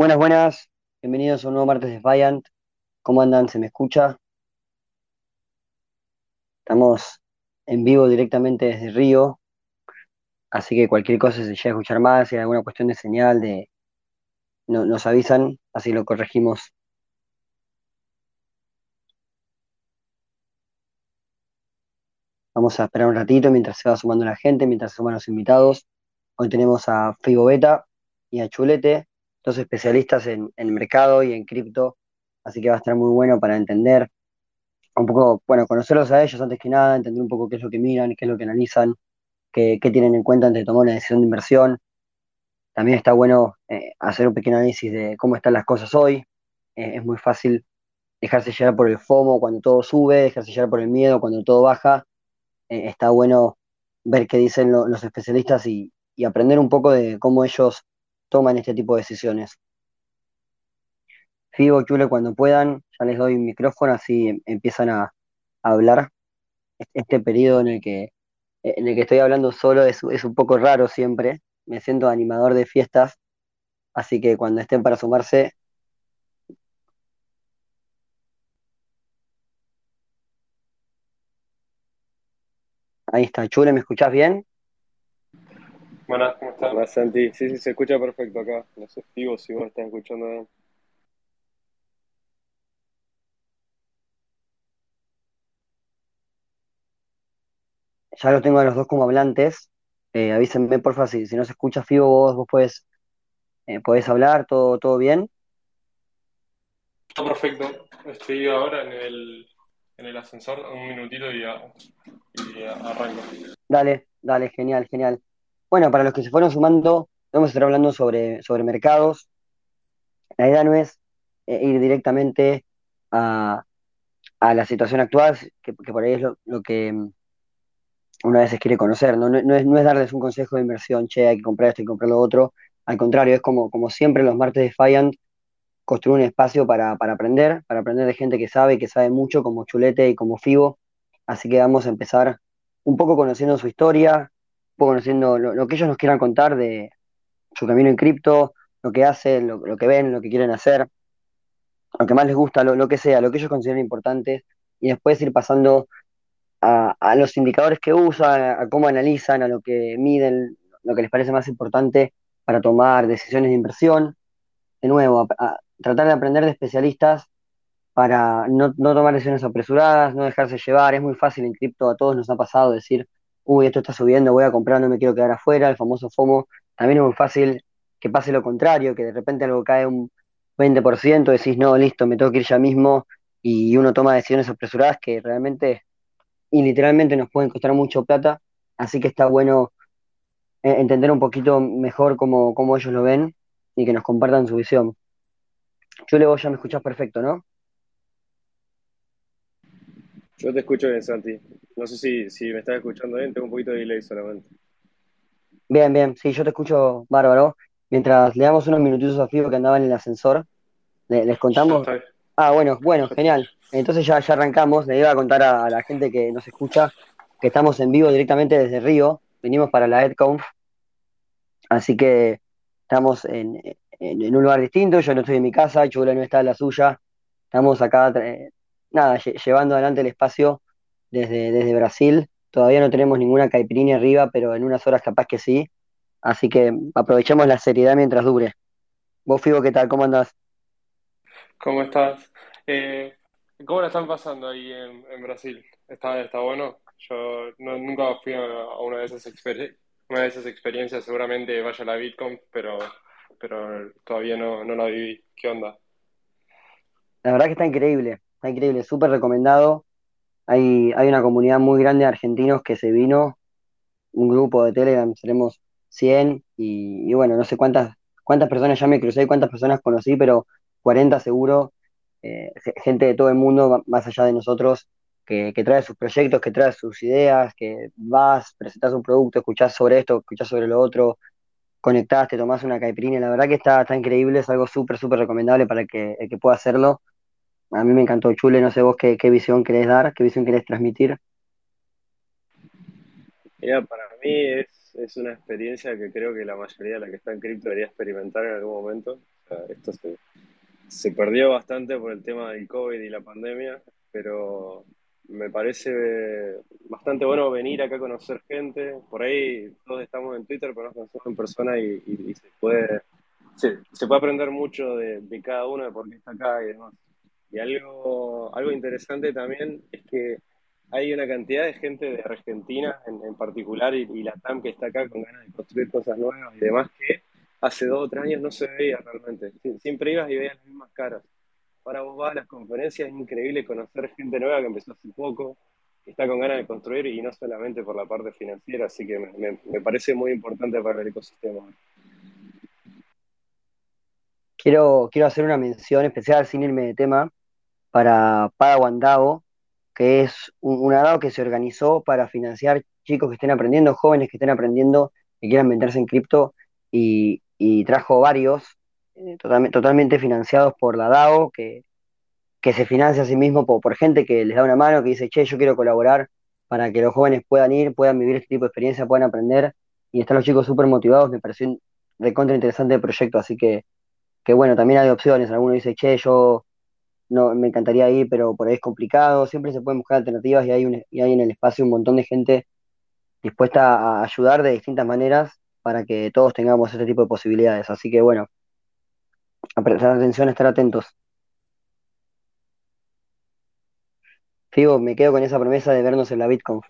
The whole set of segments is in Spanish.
Buenas, buenas. Bienvenidos a un nuevo martes de Defiant. ¿Cómo andan? ¿Se me escucha? Estamos en vivo directamente desde Río, así que cualquier cosa se llega a escuchar más, si hay alguna cuestión de señal, de no- nos avisan, así lo corregimos. Vamos a esperar un ratito mientras se va sumando la gente, mientras se suman los invitados. Hoy tenemos a Figo Beta y a Chulete, dos especialistas en, en mercado y en cripto, así que va a estar muy bueno para entender un poco, bueno, conocerlos a ellos antes que nada, entender un poco qué es lo que miran, qué es lo que analizan, qué, qué tienen en cuenta antes de tomar una decisión de inversión. También está bueno eh, hacer un pequeño análisis de cómo están las cosas hoy. Eh, es muy fácil dejarse llevar por el FOMO cuando todo sube, dejarse llevar por el miedo cuando todo baja. Eh, está bueno ver qué dicen lo- los especialistas y aprender un poco de cómo ellos toman este tipo de decisiones. Fibo, Chule, cuando puedan, ya les doy un micrófono, así em- empiezan a, hablar. Este periodo en el que, en el que estoy hablando solo es, es un poco raro siempre. Me siento animador de fiestas, así que cuando estén para sumarse, ahí está. Chule, ¿me escuchás bien? Buenas, ¿cómo estás? Hola Santi, sí, sí, se escucha perfecto acá. No sé, Figo, si vos estás escuchando bien. Ya los tengo a los dos como hablantes. Eh, avísenme, porfa, si, si no se escucha Fibo, vos, vos podés, eh, podés hablar, todo, todo bien. Está perfecto. Estoy ahora en el, en el ascensor, un minutito y, a- y a- arranco. Dale, dale, genial, genial. Bueno, para los que se fueron sumando, vamos a estar hablando sobre, sobre mercados. La idea no es eh, ir directamente a, a la situación actual, que, que por ahí es lo, lo que mm, uno a veces quiere conocer, ¿no? No, no es, no es darles un consejo de inversión, che, hay que comprar esto, que comprar lo otro. Al contrario, es como, como siempre los martes de Defiant, construir un espacio para, para aprender, para aprender de gente que sabe, que sabe mucho, como Chulete y como Figo. Así que vamos a empezar un poco conociendo su historia, conociendo lo, que ellos nos quieran contar de su camino en cripto, lo que hacen, lo, que ven, lo que quieren hacer, lo que más les gusta, lo, que sea, lo que ellos consideren importante, y después ir pasando a, los indicadores que usan, a, cómo analizan, a lo que miden, lo que les parece más importante para tomar decisiones de inversión. De nuevo, tratar de aprender de especialistas para no tomar decisiones apresuradas, no dejarse llevar. Es muy fácil en cripto, a todos nos ha pasado decir, uy, esto está subiendo, voy a comprar, no me quiero quedar afuera, el famoso FOMO. También es muy fácil que pase lo contrario, que de repente algo cae un 20%, decís, no, listo, me tengo que ir ya mismo, y uno toma decisiones apresuradas que realmente y literalmente nos pueden costar mucho plata. Así que está bueno eh, entender un poquito mejor cómo, cómo ellos lo ven y que nos compartan su visión. Chule, vos ya me escuchás perfecto, ¿no? Yo te escucho bien, Santi. No sé si, si me estás escuchando bien, tengo un poquito de delay solamente. Bien, bien, sí, yo te escucho bárbaro. Mientras le damos unos minutitos a que andaba en el ascensor, le- les contamos. Ah, bueno, bueno, genial. Entonces ya, ya arrancamos. Le iba a contar a, a la gente que nos escucha que estamos en vivo directamente desde Río. Venimos para la EdConf, así que estamos en, en- en un lugar distinto. Yo no estoy en mi casa, Chula no está en la suya. Estamos acá, eh, nada, lle- llevando adelante el espacio desde, desde Brasil. Todavía no tenemos ninguna caipirinha arriba, pero en unas horas capaz que sí. Así que aprovechemos la seriedad mientras dure. Vos, Figo, ¿qué tal? ¿Cómo andás? ¿Cómo estás? Eh, ¿cómo la están pasando ahí en, en Brasil? ¿Está, está bueno? Yo no- nunca fui a, una de esas exper- una de esas experiencias, seguramente vaya a la Bitcoin, pero, pero todavía no, no la viví. ¿Qué onda? La verdad que está increíble, está increíble, súper recomendado. Hay, hay una comunidad muy grande de argentinos que se vino, un grupo de Telegram, seremos 100 y, bueno, no sé cuántas, cuántas personas ya me crucé, cuántas personas conocí, pero 40 seguro, eh, ge- gente de todo el mundo, más allá de nosotros, que, que trae sus proyectos, que trae sus ideas, que vas, presentás un producto, escuchás sobre esto, escuchás sobre lo otro, conectás, te tomás una caipirinha, la verdad que está, está increíble, es algo súper, súper recomendable para que, el que pueda hacerlo. A mí me encantó Chule, no sé vos qué, qué visión querés dar, qué visión querés transmitir. Mira, para mí es es una experiencia que creo que la mayoría de la que está en cripto debería experimentar en algún momento. O sea, esto se, se perdió bastante por el tema del COVID y la pandemia, pero me parece bastante bueno venir acá a conocer gente. Por ahí todos estamos en Twitter, pero nos conocemos en persona y, se puede, puede aprender mucho de, de cada uno, de por qué está acá y demás. Y algo, algo interesante también es que hay una cantidad de gente de Argentina en, en particular y, la TAM que está acá con ganas de construir cosas nuevas y demás que hace dos o tres años no se veía realmente. Sie- Siempre ibas y veías las mismas caras. Ahora vos vas a las conferencias, es increíble conocer gente nueva que empezó hace poco, que está con ganas de construir y no solamente por la parte financiera, así que me- me parece muy importante para el ecosistema. Quiero, quiero hacer una mención especial sin irme de tema para Padawan DAO, que es un- una DAO que se organizó para financiar chicos que estén aprendiendo, jóvenes que estén aprendiendo, que quieran meterse en cripto, y, y trajo varios, eh, totalmente, financiados por la DAO, que, que se financia a sí mismo por, gente que les da una mano, que dice, che, yo quiero colaborar para que los jóvenes puedan ir, puedan vivir este tipo de experiencia, puedan aprender, y están los chicos súper motivados, me pareció un recontra interesante el proyecto, así que, que bueno, también hay opciones, alguno dice, che, yo no, me encantaría ir, pero por ahí es complicado. Siempre se pueden buscar alternativas y hay, un, y hay en el espacio un montón de gente dispuesta a ayudar de distintas maneras para que todos tengamos este tipo de posibilidades. Así que bueno, a prestar atención, a estar atentos. Figo, me quedo con esa promesa de vernos en la BitConf.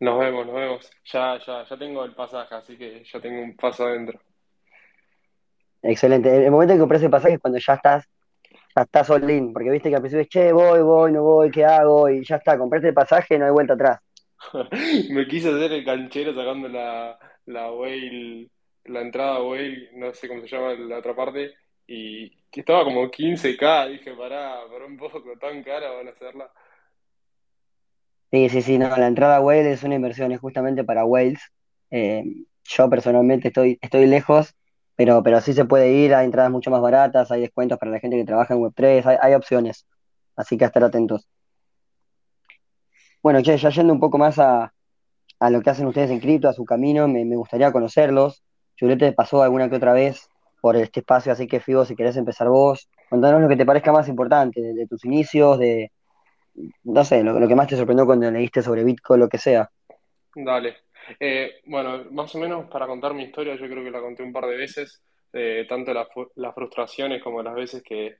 Nos vemos, nos vemos. Ya, ya, ya tengo el pasaje, así que ya tengo un paso adentro. Excelente. El momento en que compras el pasaje es cuando ya estás, all in, porque viste que al principio es, che, voy, voy, no voy, ¿qué hago? Y ya está, compraste el pasaje, no hay vuelta atrás. Me quise hacer el canchero sacando la, la whale, la entrada whale, no sé cómo se llama la otra parte, y estaba como 15k. Dije, pará, pará un poco, tan cara van a hacerla. Sí, sí, sí, no, la entrada a Wales es una inversión, es justamente para Wales. Eh, yo personalmente estoy, estoy lejos, pero, pero sí se puede ir, hay entradas mucho más baratas, hay descuentos para la gente que trabaja en Web3, hay, hay opciones, así que estar atentos. Bueno, che, ya yendo un poco más a, a lo que hacen ustedes en cripto, a su camino, me, me gustaría conocerlos. Julete pasó alguna que otra vez por este espacio, así que Figo, si querés empezar vos, contanos lo que te parezca más importante, de, de tus inicios, de, no sé, lo, lo que más te sorprendió cuando leíste sobre Bitcoin, lo que sea. Dale. Eh, bueno, más o menos para contar mi historia, yo creo que la conté un par de veces, eh, tanto las frustraciones como las veces que,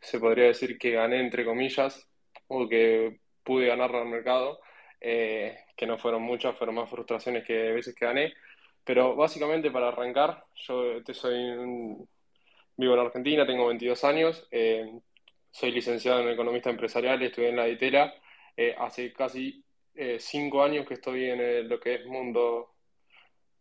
se podría decir que gané, entre comillas, o que pude ganarle al mercado, eh, que no fueron muchas, fueron más frustraciones que veces que gané. Pero básicamente para arrancar, yo te soy vivo en Argentina, tengo 22 años, eh, soy licenciado en economista empresarial, estudié en la DITERA, eh, hace casi eh, cinco años que estoy en el- lo que es mundo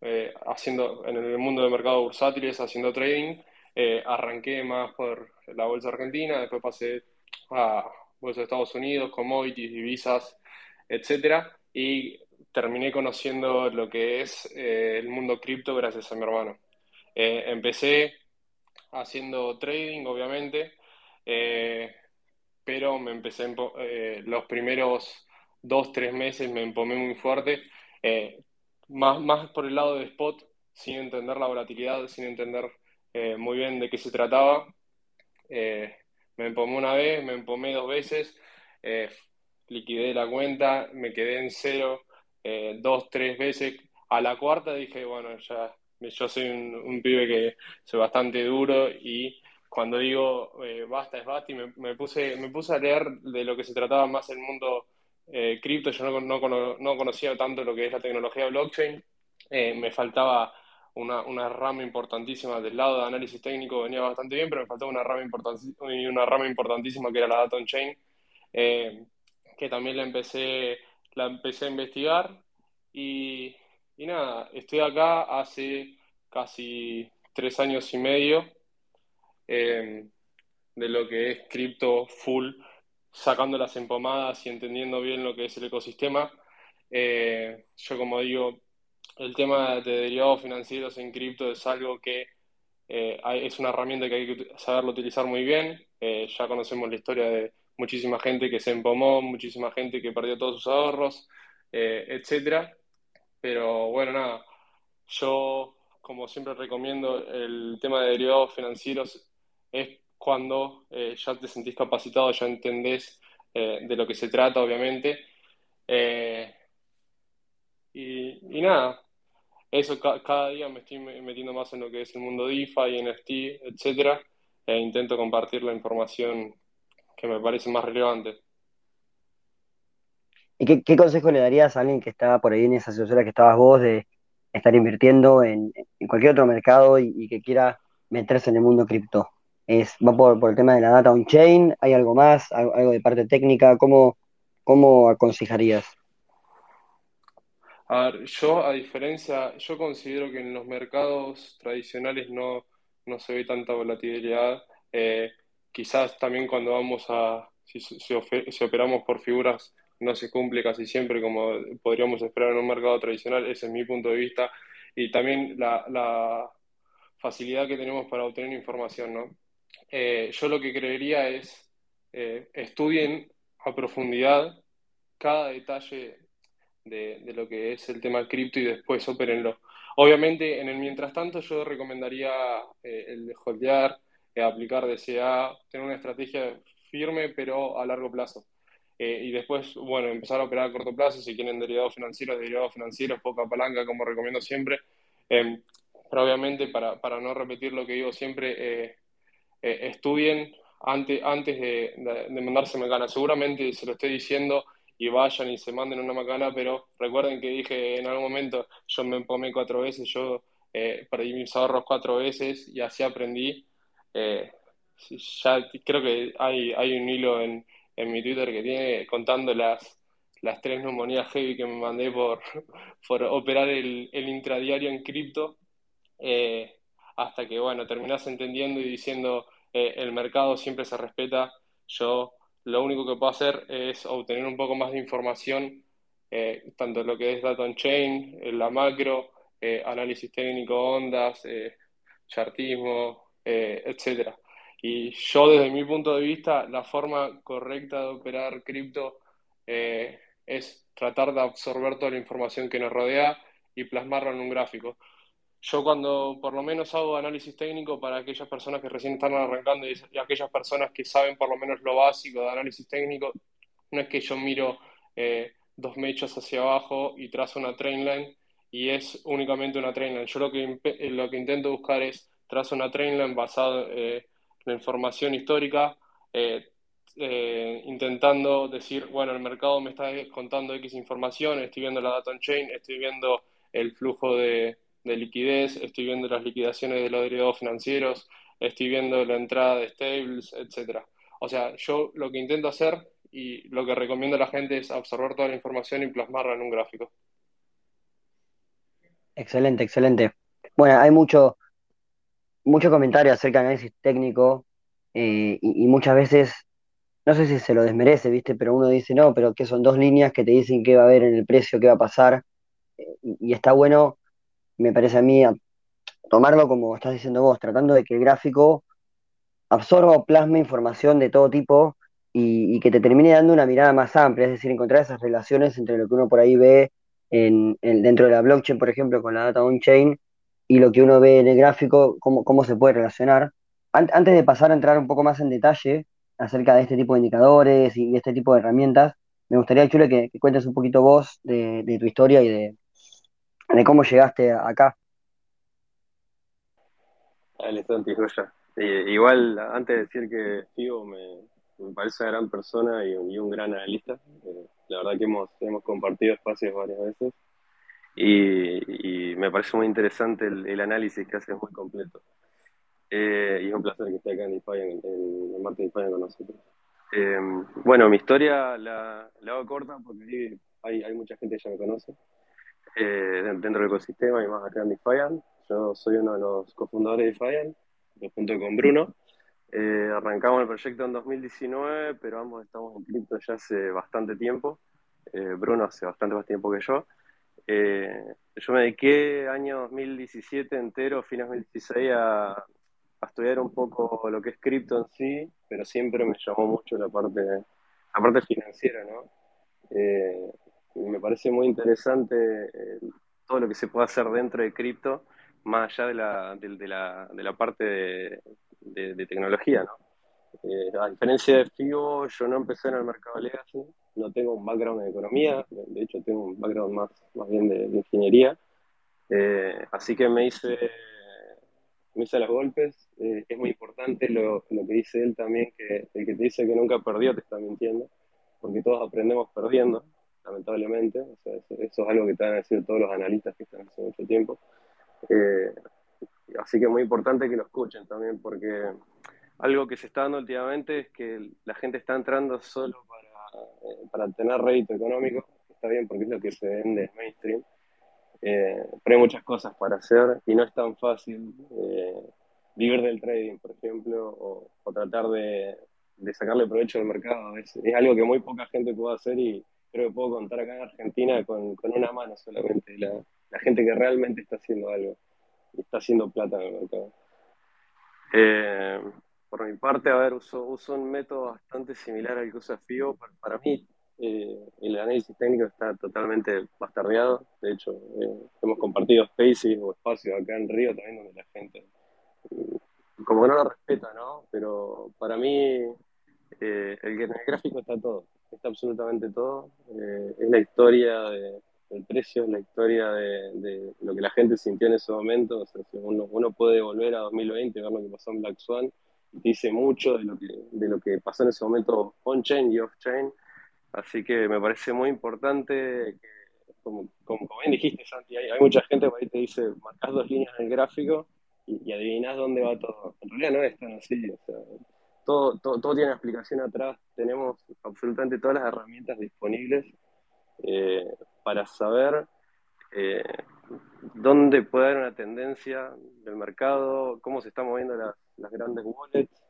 eh, haciendo en el mundo de mercados bursátiles, haciendo trading. Eh, arranqué más por la bolsa argentina, después pasé a bolsa de Estados Unidos, commodities, divisas, etcétera, y terminé conociendo lo que es el mundo cripto gracias a mi hermano. Empecé haciendo trading, obviamente, pero me empecé los primeros dos, tres meses me empomé muy fuerte, eh, más, más por el lado de spot, sin entender la volatilidad, sin entender eh, muy bien de qué se trataba. Eh, me empomé una vez, me empomé dos veces, liquidé la cuenta, me quedé en cero dos, tres veces. A la cuarta dije, bueno, ya, yo soy un, un pibe que soy bastante duro y cuando digo eh, basta es basta y me, me puse, me puse a leer de lo que se trataba más el mundo eh, cripto, yo no, no, cono- no conocía tanto lo que es la tecnología blockchain, Eh, me faltaba una, rama importantísima del lado de análisis técnico, venía bastante bien, pero me faltaba una rama, una rama importantísima que era la data on-chain, eh, que también la empecé, la empecé a investigar. Y, y nada, estoy acá hace casi tres años y medio eh, de lo que es cripto full, sacando las empomadas y entendiendo bien lo que es el ecosistema. Eh, yo como digo, el tema de derivados financieros en cripto es algo que eh, es una herramienta que hay que saberlo utilizar muy bien. Eh, ya conocemos la historia de muchísima gente que se empomó, muchísima gente que perdió todos sus ahorros, etcétera. Pero bueno, nada, yo como siempre recomiendo el tema de derivados financieros es cuando eh, ya te sentís capacitado, ya entendés eh, de lo que se trata, obviamente. Eh, y, nada, eso cada día me estoy metiendo más en lo que es el mundo DeFi, NFT, etcétera, e intento compartir la información que me parece más relevante. ¿Y qué, consejo le darías a alguien que está por ahí en esa situación que estabas vos de estar invirtiendo en, cualquier otro mercado y, que quiera meterse en el mundo cripto? Es, ¿Va por, el tema de la data on-chain? ¿Hay algo más? ¿Algo, de parte técnica? ¿Cómo, cómo aconsejarías? A ver, yo a diferencia, yo considero que en los mercados tradicionales no, no se ve tanta volatilidad. Eh, quizás también cuando vamos a, si, si, operamos por figuras, no se cumple casi siempre como podríamos esperar en un mercado tradicional, ese es mi punto de vista. Y también la, la facilidad que tenemos para obtener información, ¿no? Eh, yo lo que creería es, eh, estudien a profundidad cada detalle de, lo que es el tema cripto y después opérenlo. Obviamente, en el mientras tanto, yo recomendaría eh, el de holdear, eh, aplicar DCA, tener una estrategia firme, pero a largo plazo. Eh, y después, bueno, empezar a operar a corto plazo, si quieren derivados financieros, derivados financieros, poca palanca, como recomiendo siempre. Em, pero obviamente, para, para, no repetir lo que digo siempre, estudien antes, antes de, de, de mandarse macana. Seguramente se lo estoy diciendo y vayan y se manden una macana, pero recuerden que dije en algún momento, yo me empomé cuatro veces, yo eh, perdí mis ahorros cuatro veces y así aprendí. Eh, ya creo que hay, hay un hilo en, en mi Twitter que tiene contando las, las tres neumonías heavy que me mandé por, por operar el, el intradiario en cripto, eh, hasta que, bueno, terminás entendiendo y diciendo, eh, el mercado siempre se respeta, yo lo único que puedo hacer es obtener un poco más de información, eh, tanto lo que es data on chain, en la macro, eh, análisis técnico, ondas, eh, chartismo, etc. Y yo desde mi punto de vista, la forma correcta de operar cripto es tratar de absorber toda la información que nos rodea y plasmarla en un gráfico. Yo cuando por lo menos hago análisis técnico para aquellas personas que recién están arrancando y, aquellas personas que saben por lo menos lo básico de análisis técnico, no es que yo miro eh, dos mechas hacia abajo y trazo una trainline y es únicamente una trainline. Yo lo que, eh, lo que intento buscar es trazo una trainline basada eh, en la información histórica, intentando decir, bueno, el mercado me está contando X información, estoy viendo la data on chain, estoy viendo el flujo de de liquidez, estoy viendo las liquidaciones de los derivados financieros, estoy viendo la entrada de stables, etcétera. O sea, yo lo que intento hacer y lo que recomiendo a la gente es absorber toda la información y plasmarla en un gráfico. Excelente, excelente. Bueno, hay mucho, mucho comentario acerca del análisis técnico eh, y, muchas veces, no sé si se lo desmerece, ¿viste? Pero uno dice, no, pero que son dos líneas que te dicen qué va a haber en el precio, qué va a pasar. Eh, y, está bueno me parece a mí, tomarlo como estás diciendo vos, tratando de que el gráfico absorba o plasme información de todo tipo y, que te termine dando una mirada más amplia, es decir, encontrar esas relaciones entre lo que uno por ahí ve en, dentro de la blockchain, por ejemplo, con la data on-chain, y lo que uno ve en el gráfico, cómo, cómo se puede relacionar. antes de pasar a entrar un poco más en detalle acerca de este tipo de indicadores y, este tipo de herramientas, me gustaría, Chule, que cuentes un poquito vos de tu historia y de, de cómo llegaste acá. Dale, Santi, igual, antes de decir que Figo me, parece una gran persona y un, gran analista. Eh, la verdad que hemos, hemos compartido espacios varias veces y, me parece muy interesante el, análisis que hace, es muy completo. Eh, y es un placer que esté acá en en, en, Marte de España con nosotros. Eh, bueno, mi historia la, la, hago corta porque hay, hay mucha gente que ya me conoce eh, dentro del ecosistema y más acá en Defiant. Yo soy uno de los cofundadores de Defiant, junto con Bruno. Eh, arrancamos el proyecto en 2019, pero ambos estamos en cripto ya hace bastante tiempo. Eh, Bruno hace bastante más tiempo que yo. Yo me dediqué año 2017 entero, fin 2016, a, a, estudiar un poco lo que es cripto en sí, pero siempre me llamó mucho la parte, la parte financiera, ¿no? Me parece muy interesante todo lo que se puede hacer dentro de cripto, más allá de la, de, la, de la parte de, tecnología, ¿no? Eh, a diferencia de FIBO, yo no empecé en el mercado legacy, no tengo un background en economía, de hecho tengo un background más, más bien de, ingeniería, eh, así que me hice, me hice los golpes. Eh, es muy importante lo, lo, que dice él también, que el que te dice que nunca perdió te está mintiendo, porque todos aprendemos perdiendo, lamentablemente. O sea, eso, es algo que te van a decir todos los analistas que están hace mucho tiempo. Eh, así que es muy importante que lo escuchen también, porque algo que se está dando últimamente es que la gente está entrando solo para, eh, para tener rédito económico, está bien porque es lo que se vende en mainstream, eh, pero hay muchas cosas para hacer y no es tan fácil vivir del trading, por ejemplo, o, tratar de, sacarle provecho al mercado. Es, es, algo que muy poca gente puede hacer y creo que puedo contar acá en Argentina con, con una mano solamente. La, la gente que realmente está haciendo algo y está haciendo plata en el mercado. Eh, por mi parte, a ver, uso, uso un método bastante similar al que usa FIO. Para, mí, eh, el análisis técnico está totalmente bastardeado. De hecho, eh, hemos compartido spaces o espacios acá en Río también donde la gente, como que no lo respeta, ¿no? Pero para mí, el, el gráfico está todo, está absolutamente todo. es la historia de el precio es la historia de, lo que la gente sintió en ese momento. O sea, uno, uno, puede volver a 2020 y ver lo que pasó en Black Swan dice mucho de lo que, de lo que pasó en ese momento on-chain y off-chain. Así que me parece muy importante que, como, como, bien dijiste, Santi, hay, mucha gente que ahí te dice, marcas dos líneas en el gráfico y, y adivinás dónde va todo. En realidad no es tan así. O sea, todo, todo, todo tiene una explicación atrás. Tenemos absolutamente todas las herramientas disponibles eh, para saber eh, dónde puede haber una tendencia del mercado, cómo se están moviendo las, grandes wallets,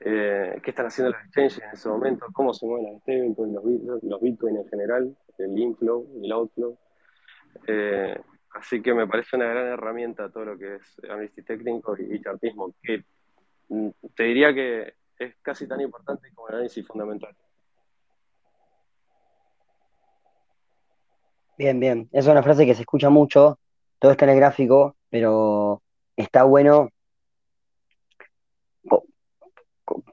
eh, qué están haciendo los exchanges en ese momento, cómo se mueven las stablecoins, los, los bitcoins en general, el inflow y el outflow. así que me parece una gran herramienta todo lo que es análisis técnico y, chartismo, que te diría que es casi tan importante como el análisis fundamental. Bien, bien. Esa es una frase que se escucha mucho, todo está en el gráfico, pero está bueno,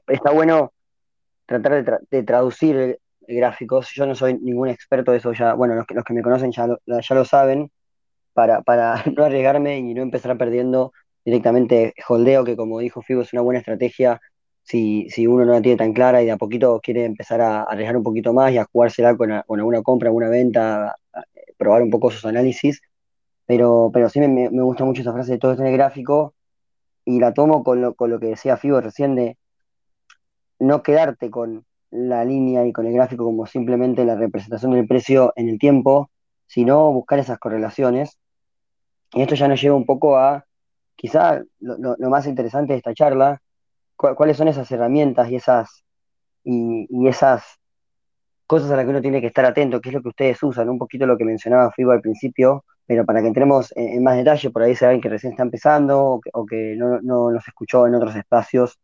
está bueno tratar de, traducir gráficos. Yo no soy ningún experto de eso ya, bueno, los que, los que me conocen ya lo, ya lo saben, para, para no arriesgarme y no empezar perdiendo directamente holdeo, que como dijo Figo es una buena estrategia si, si uno no la tiene tan clara y de a poquito quiere empezar a arriesgar un poquito más y a jugársela con, alguna compra, alguna venta, probar un poco sus análisis, pero, pero sí me, gusta mucho esa frase de todo este gráfico y la tomo con lo, con lo que decía Fibo recién de no quedarte con la línea y con el gráfico como simplemente la representación del precio en el tiempo, sino buscar esas correlaciones. Y esto ya nos lleva un poco a, quizá lo, más interesante de esta charla, cuáles son esas herramientas y esas, y, esas cosas a las que uno tiene que estar atento, que es lo que ustedes usan, un poquito lo que mencionaba Fibo al principio, pero para que entremos en, más detalle, por ahí saben que recién está empezando o que, no, no, nos escuchó en otros espacios,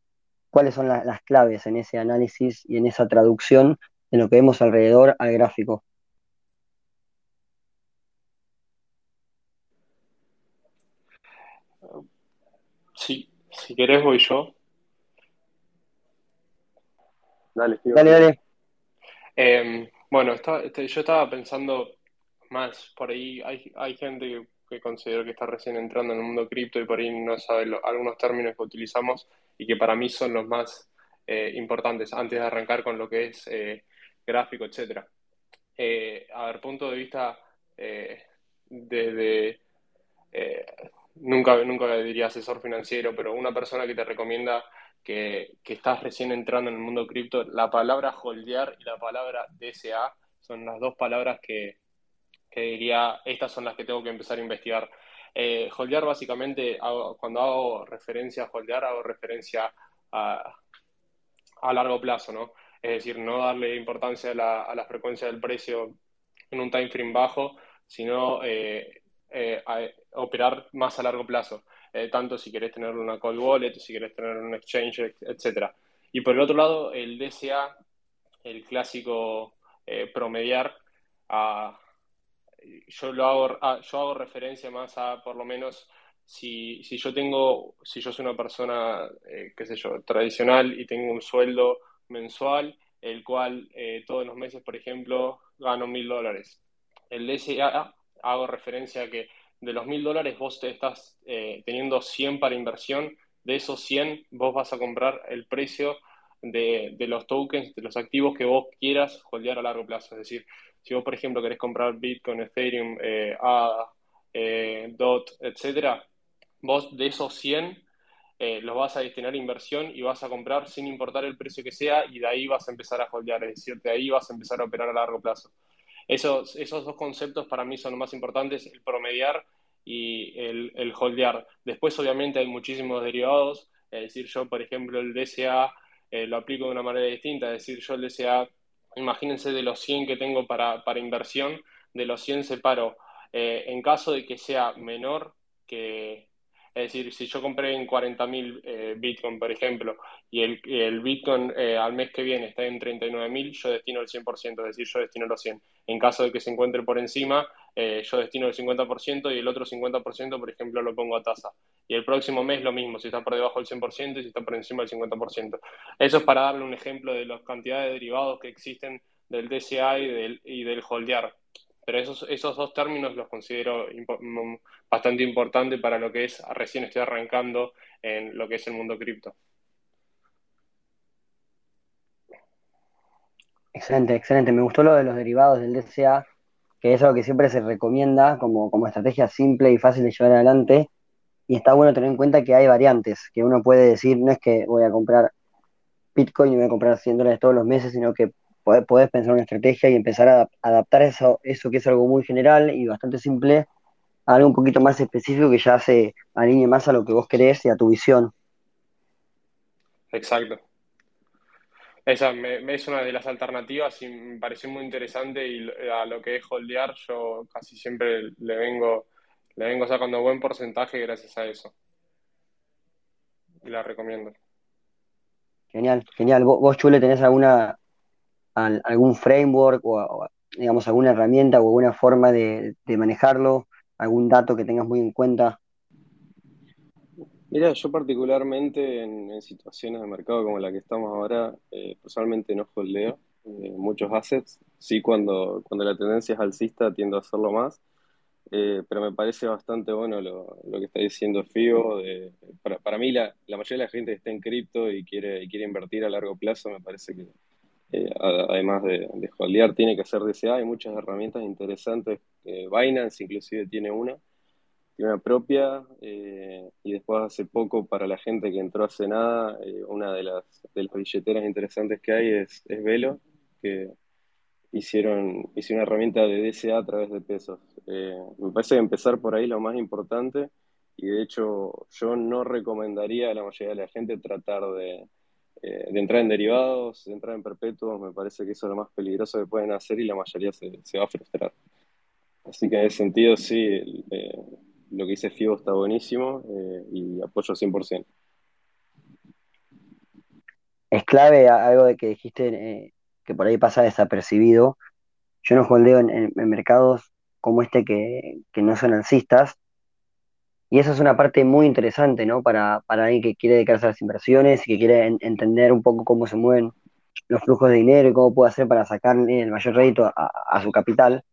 cuáles son las claves en ese análisis y en esa traducción de lo que vemos alrededor al gráfico. Sí, si querés voy yo. Dale, Dale, dale. Em, bueno, este, yo estaba pensando más, por ahí hay, hay gente que, considero que está recién entrando en el mundo cripto y por ahí no sabe algunos términos que utilizamos y que para mí son los más eh, importantes antes de arrancar con lo que es eh, gráfico, etcétera. Eh, a ver, punto de vista desde nunca, nunca diría asesor financiero, pero una persona que te recomienda que, estás recién entrando en el mundo cripto, la palabra holdear y la palabra DSA son las dos palabras que, diría, estas son las que tengo que empezar a investigar. Eh, holdear básicamente, cuando hago referencia a holdear, hago referencia a, largo plazo, ¿no? Es decir, no darle importancia a la, frecuencia del precio en un time frame bajo, sino eh, eh, operar más a largo plazo. Eh, tanto si querés tener una cold wallet, si querés tener un exchange, etc. Y por el otro lado, el DCA, el clásico eh, promediar, yo lo hago, ah, yo hago referencia más a, por lo menos, si, si yo tengo, si yo soy una persona, eh, qué sé yo, tradicional y tengo un sueldo mensual, el cual todos los meses, por ejemplo, gano mil dólares. El DSA hago referencia a que de los mil dólares vos te estás eh, teniendo 100 para inversión, de esos 100 vos vas a comprar el precio de, de, los tokens, de los activos que vos quieras holdear a largo plazo. Es decir, si vos, por ejemplo, querés comprar Bitcoin, Ethereum, eh, ADA, eh, DOT, etcétera, vos de esos 100 eh, los vas a destinar a inversión y vas a comprar sin importar el precio que sea y de ahí vas a empezar a holdear, es decir, de ahí vas a empezar a operar a largo plazo. Esos, esos dos conceptos para mí son los más importantes, el promediar y el, el holdear. Después, obviamente, hay muchísimos derivados, es decir, yo, por ejemplo, el DCA eh, lo aplico de una manera distinta, es decir, yo el DCA, imagínense de los 100 que tengo para, para inversión, de los 100 separo, eh, en caso de que sea menor que, es decir, si yo compré en 40.000 eh, Bitcoin, por ejemplo, y el, el Bitcoin eh, al mes que viene está en 39.000, yo destino el 100%, es decir, yo destino los 100. En caso de que se encuentre por encima, eh, yo destino el 50% y el otro 50%, por ejemplo, lo pongo a tasa. Y el próximo mes lo mismo, si está por debajo del 100% y si está por encima del 50%. Eso es para darle un ejemplo de las cantidades de derivados que existen del DCA y del, y del holdear. Pero esos, esos dos términos los considero mm, bastante importantes para lo que es, recién estoy arrancando en lo que es el mundo cripto. Excelente, excelente. Me gustó lo de los derivados del DCA, que es algo que siempre se recomienda como, como estrategia simple y fácil de llevar adelante. Y está bueno tener en cuenta que hay variantes, que uno puede decir, no es que voy a comprar Bitcoin y voy a comprar 100 dólares todos los meses, sino que podés pensar una estrategia y empezar a adaptar eso, eso que es algo muy general y bastante simple a algo un poquito más específico que ya se alinee más a lo que vos querés y a tu visión. Exacto. Esa es una de las alternativas y me pareció muy interesante y a lo que es holdear yo casi siempre le vengo, le vengo sacando buen porcentaje gracias a eso. Y la recomiendo. Genial, genial. ¿Vos, vos Chule, tenés alguna algún framework o, digamos, alguna herramienta o alguna forma de, manejarlo, algún dato que tengas muy en cuenta? Mira, yo particularmente en, situaciones de mercado como la que estamos ahora, eh, personalmente no holdeo eh, muchos assets. Sí, cuando, cuando la tendencia es alcista tiendo a hacerlo más, eh, pero me parece bastante bueno lo, que está diciendo FIO. para, para, mí, la, la, mayoría de la gente que está en cripto y quiere, y quiere invertir a largo plazo, me parece que eh, además de, de, holdear, tiene que hacer DCA. Hay muchas herramientas interesantes. Binance inclusive tiene una, tiene una propia. Eh, y después hace poco, para la gente que entró hace nada, eh, una de las, billeteras interesantes que hay es, es Velo, que hicieron, hicieron una herramienta de DCA a través de pesos. me parece que empezar por ahí lo más importante. Y de hecho, yo no recomendaría a la mayoría de la gente tratar de, eh, de entrar en derivados, de entrar en perpetuos, me parece que eso es lo más peligroso que pueden hacer y la mayoría se, va a frustrar. Así que en ese sentido, sí, eh, lo que dice FIBO está buenísimo eh, y apoyo 100%. Es clave algo de que dijiste que por ahí pasa desapercibido. Yo no holdeo en, en mercados como este que, que no son alcistas, y eso es una parte muy interesante, ¿no? Para, para alguien que quiere dedicarse a las inversiones y que quiere entender un poco cómo se mueven los flujos de dinero y cómo puede hacer para sacarle el mayor rédito a, su capital.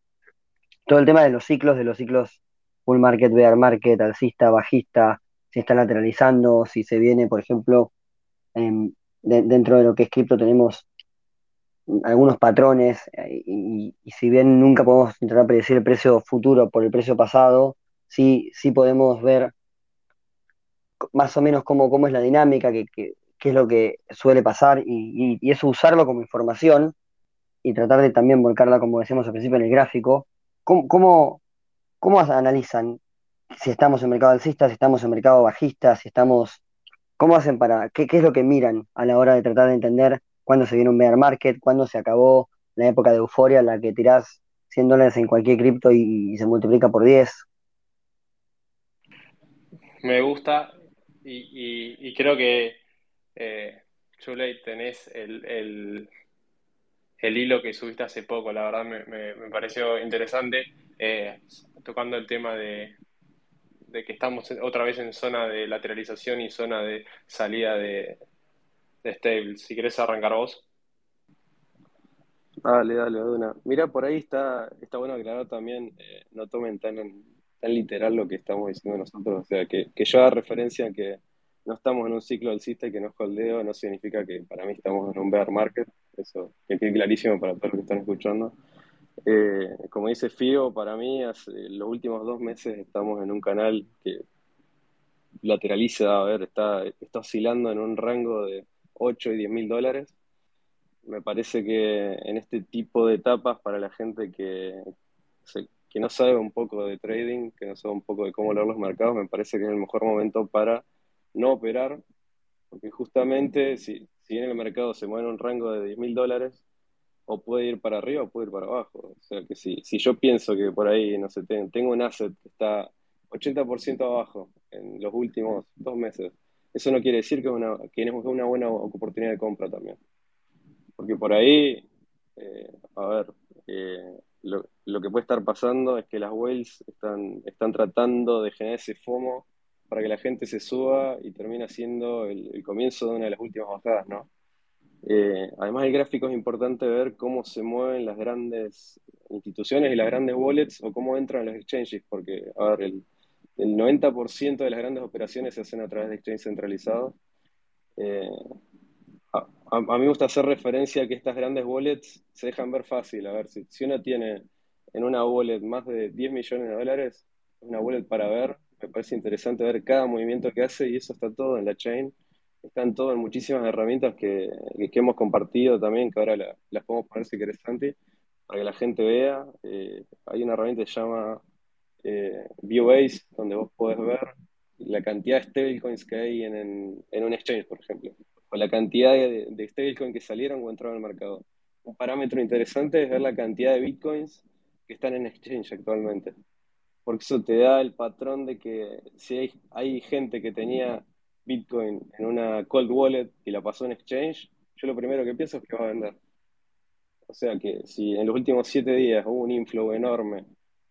Todo el tema de los ciclos, de los ciclos bull market, bear market, alcista, bajista, si está lateralizando, si se viene, por ejemplo, dentro de lo que es cripto tenemos algunos patrones eh, y, si bien nunca podemos intentar predecir el precio futuro por el precio pasado, sí, sí podemos ver más o menos cómo, cómo es la dinámica, qué que, es lo que suele pasar y, eso usarlo como información y tratar de también volcarla, como decíamos al principio en el gráfico. ¿Cómo, cómo, cómo analizan si estamos en mercado alcista, si estamos en mercado bajista, si estamos... ¿Cómo hacen para, qué, qué es lo que miran a la hora de tratar de entender cuándo se viene un bear market, cuándo se acabó la época de euforia en la que tirás 100 dólares en cualquier cripto y, y, se multiplica por 10? Me gusta y, creo que, eh, tenés el, el, hilo que subiste hace poco, la verdad me, me, pareció interesante. eh, tocando el tema de, que estamos otra vez en zona de lateralización y zona de salida de, de stable. Si querés arrancar vos. Dale, dale, Duna. Mira, por ahí está, está bueno aclarar también, eh, no tomen tan, tan literal lo que estamos diciendo nosotros, o sea, que, que yo haga referencia a que no estamos en un ciclo alcista y que no es holdeo, no significa que para mí estamos en un bear market, eso que quede clarísimo para todos los que están escuchando. Eh, como dice Fío, para mí hace los últimos dos meses estamos en un canal que lateraliza, a ver, está, está oscilando en un rango de 8 y 10 mil dólares. Me parece que en este tipo de etapas, para la gente que, que no sabe un poco de trading, que no sabe un poco de cómo leer los mercados, me parece que es el mejor momento para no operar, porque justamente si, si en el mercado se mueve en un rango de 10 mil dólares, o puede ir para arriba o puede ir para abajo. O sea que si, si yo pienso que por ahí, no sé, tengo un asset que está 80% abajo en los últimos dos meses, eso no quiere decir que una, que es una buena oportunidad de compra también. Porque por ahí, eh, a ver, eh, lo, que puede estar pasando es que las whales están, tratando de generar ese FOMO para que la gente se suba y termina siendo el, comienzo de una de las últimas bajadas, ¿no? Eh, además, el gráfico es importante ver cómo se mueven las grandes instituciones y las grandes wallets o cómo entran los exchanges, porque, el 90% de las grandes operaciones se hacen a través de exchanges centralizados. Eh, a, mí me gusta hacer referencia a que estas grandes wallets se dejan ver fácil. A ver, si, uno tiene en una wallet más de 10 millones de dólares, una wallet para ver, me parece interesante ver cada movimiento que hace y eso está todo en la chain están todas muchísimas herramientas que, que, hemos compartido también, que ahora las podemos poner si querés, Santi, para que la gente vea. Eh, hay una herramienta que se llama eh, Viewbase, donde vos podés ver la cantidad de stablecoins que hay en, en, un exchange, por ejemplo, o la cantidad de, de que salieron o entraron al mercado. Un parámetro interesante es ver la cantidad de bitcoins que están en exchange actualmente, porque eso te da el patrón de que si hay, hay gente que tenía Bitcoin en una cold wallet y la pasó en exchange, yo lo primero que pienso es que va a vender. O sea que si en los últimos siete días hubo un inflow enorme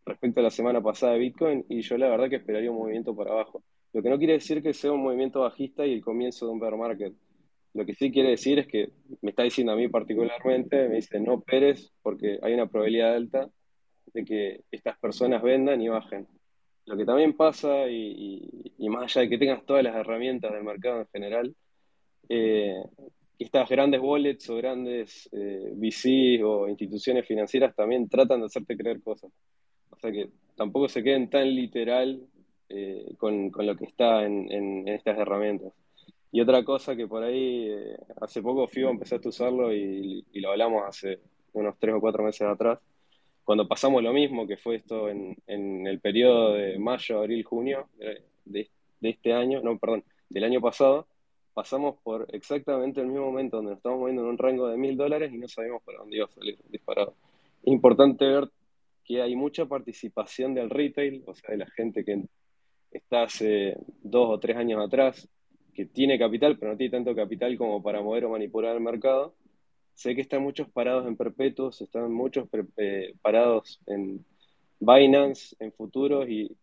respecto a la semana pasada de Bitcoin, y yo la verdad que esperaría un movimiento para abajo. Lo que no quiere decir que sea un movimiento bajista y el comienzo de un bear market. Lo que sí quiere decir es que me está diciendo a mí particularmente, me dice no operes porque hay una probabilidad alta de que estas personas vendan y bajen. Lo que también pasa, y, más allá de que tengas todas las herramientas del mercado en general, eh, estas grandes wallets o grandes eh, VCs o instituciones financieras también tratan de hacerte creer cosas. O sea que tampoco se queden tan literal eh, con, lo que está en, estas herramientas. Y otra cosa que por ahí, eh, hace poco FIBO empezaste a usarlo y, y, lo hablamos hace unos tres o cuatro meses atrás, cuando pasamos lo mismo, que fue esto en, en el periodo de mayo, abril, junio de, de, este año, no, perdón, del año pasado, pasamos por exactamente el mismo momento donde nos estamos moviendo en un rango de mil dólares y no sabíamos para dónde iba a salir disparado. Es importante ver que hay mucha participación del retail, o sea, de la gente que está hace dos o tres años atrás, que tiene capital, pero no tiene tanto capital como para mover o manipular el mercado, Sé que están muchos parados en perpetuos, están muchos eh, parados en Binance, en futuros y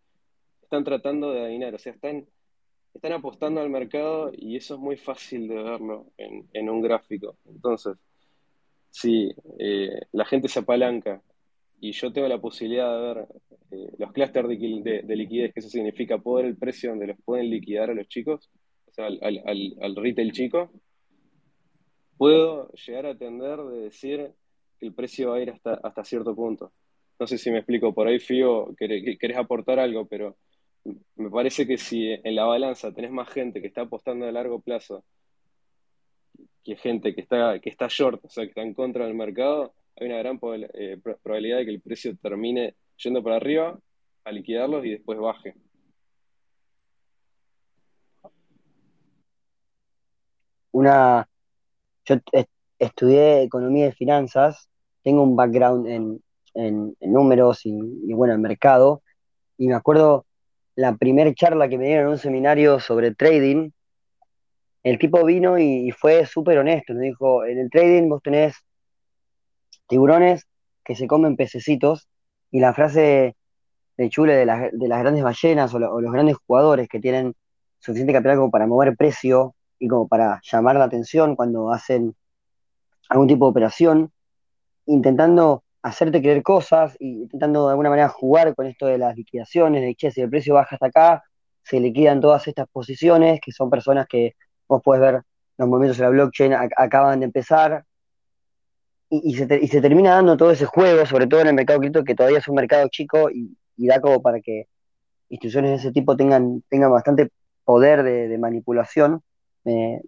están tratando de adivinar, o sea, están, están apostando al mercado y eso es muy fácil de verlo en, un gráfico. Entonces, si eh, la gente se apalanca y yo tengo la posibilidad de ver eh, los clústeres de, de, liquidez, que eso significa poder el precio donde los pueden liquidar a los chicos, o sea, al, al, al retail chico, puedo llegar a atender de decir que el precio va a ir hasta, hasta cierto punto. No sé si me explico, por ahí, Fío, querés, aportar algo, pero me parece que si en la balanza tenés más gente que está apostando a largo plazo que gente que está, que está short, o sea, que está en contra del mercado, hay una gran eh, probabilidad de que el precio termine yendo para arriba, a liquidarlos y después baje. Una, yo estudié economía y finanzas, tengo un background en, en, números y, bueno, en mercado, y me acuerdo la primera charla que me dieron en un seminario sobre trading, el tipo vino y, fue súper honesto, me dijo, en el trading vos tenés tiburones que se comen pececitos Y la frase de Chule de, las de las grandes ballenas o, o los grandes jugadores que tienen suficiente capital como para mover precio y como para llamar la atención cuando hacen algún tipo de operación, intentando hacerte creer cosas y intentando de alguna manera jugar con esto de las liquidaciones, de che, si el precio baja hasta acá, se liquidan todas estas posiciones, que son personas que vos podés ver los movimientos de la blockchain ac- acaban de empezar, y, se, y se termina dando todo ese juego, sobre todo en el mercado cripto, que todavía es un mercado chico y, da como para que instituciones de ese tipo tengan, tengan bastante poder de, de manipulación. Me,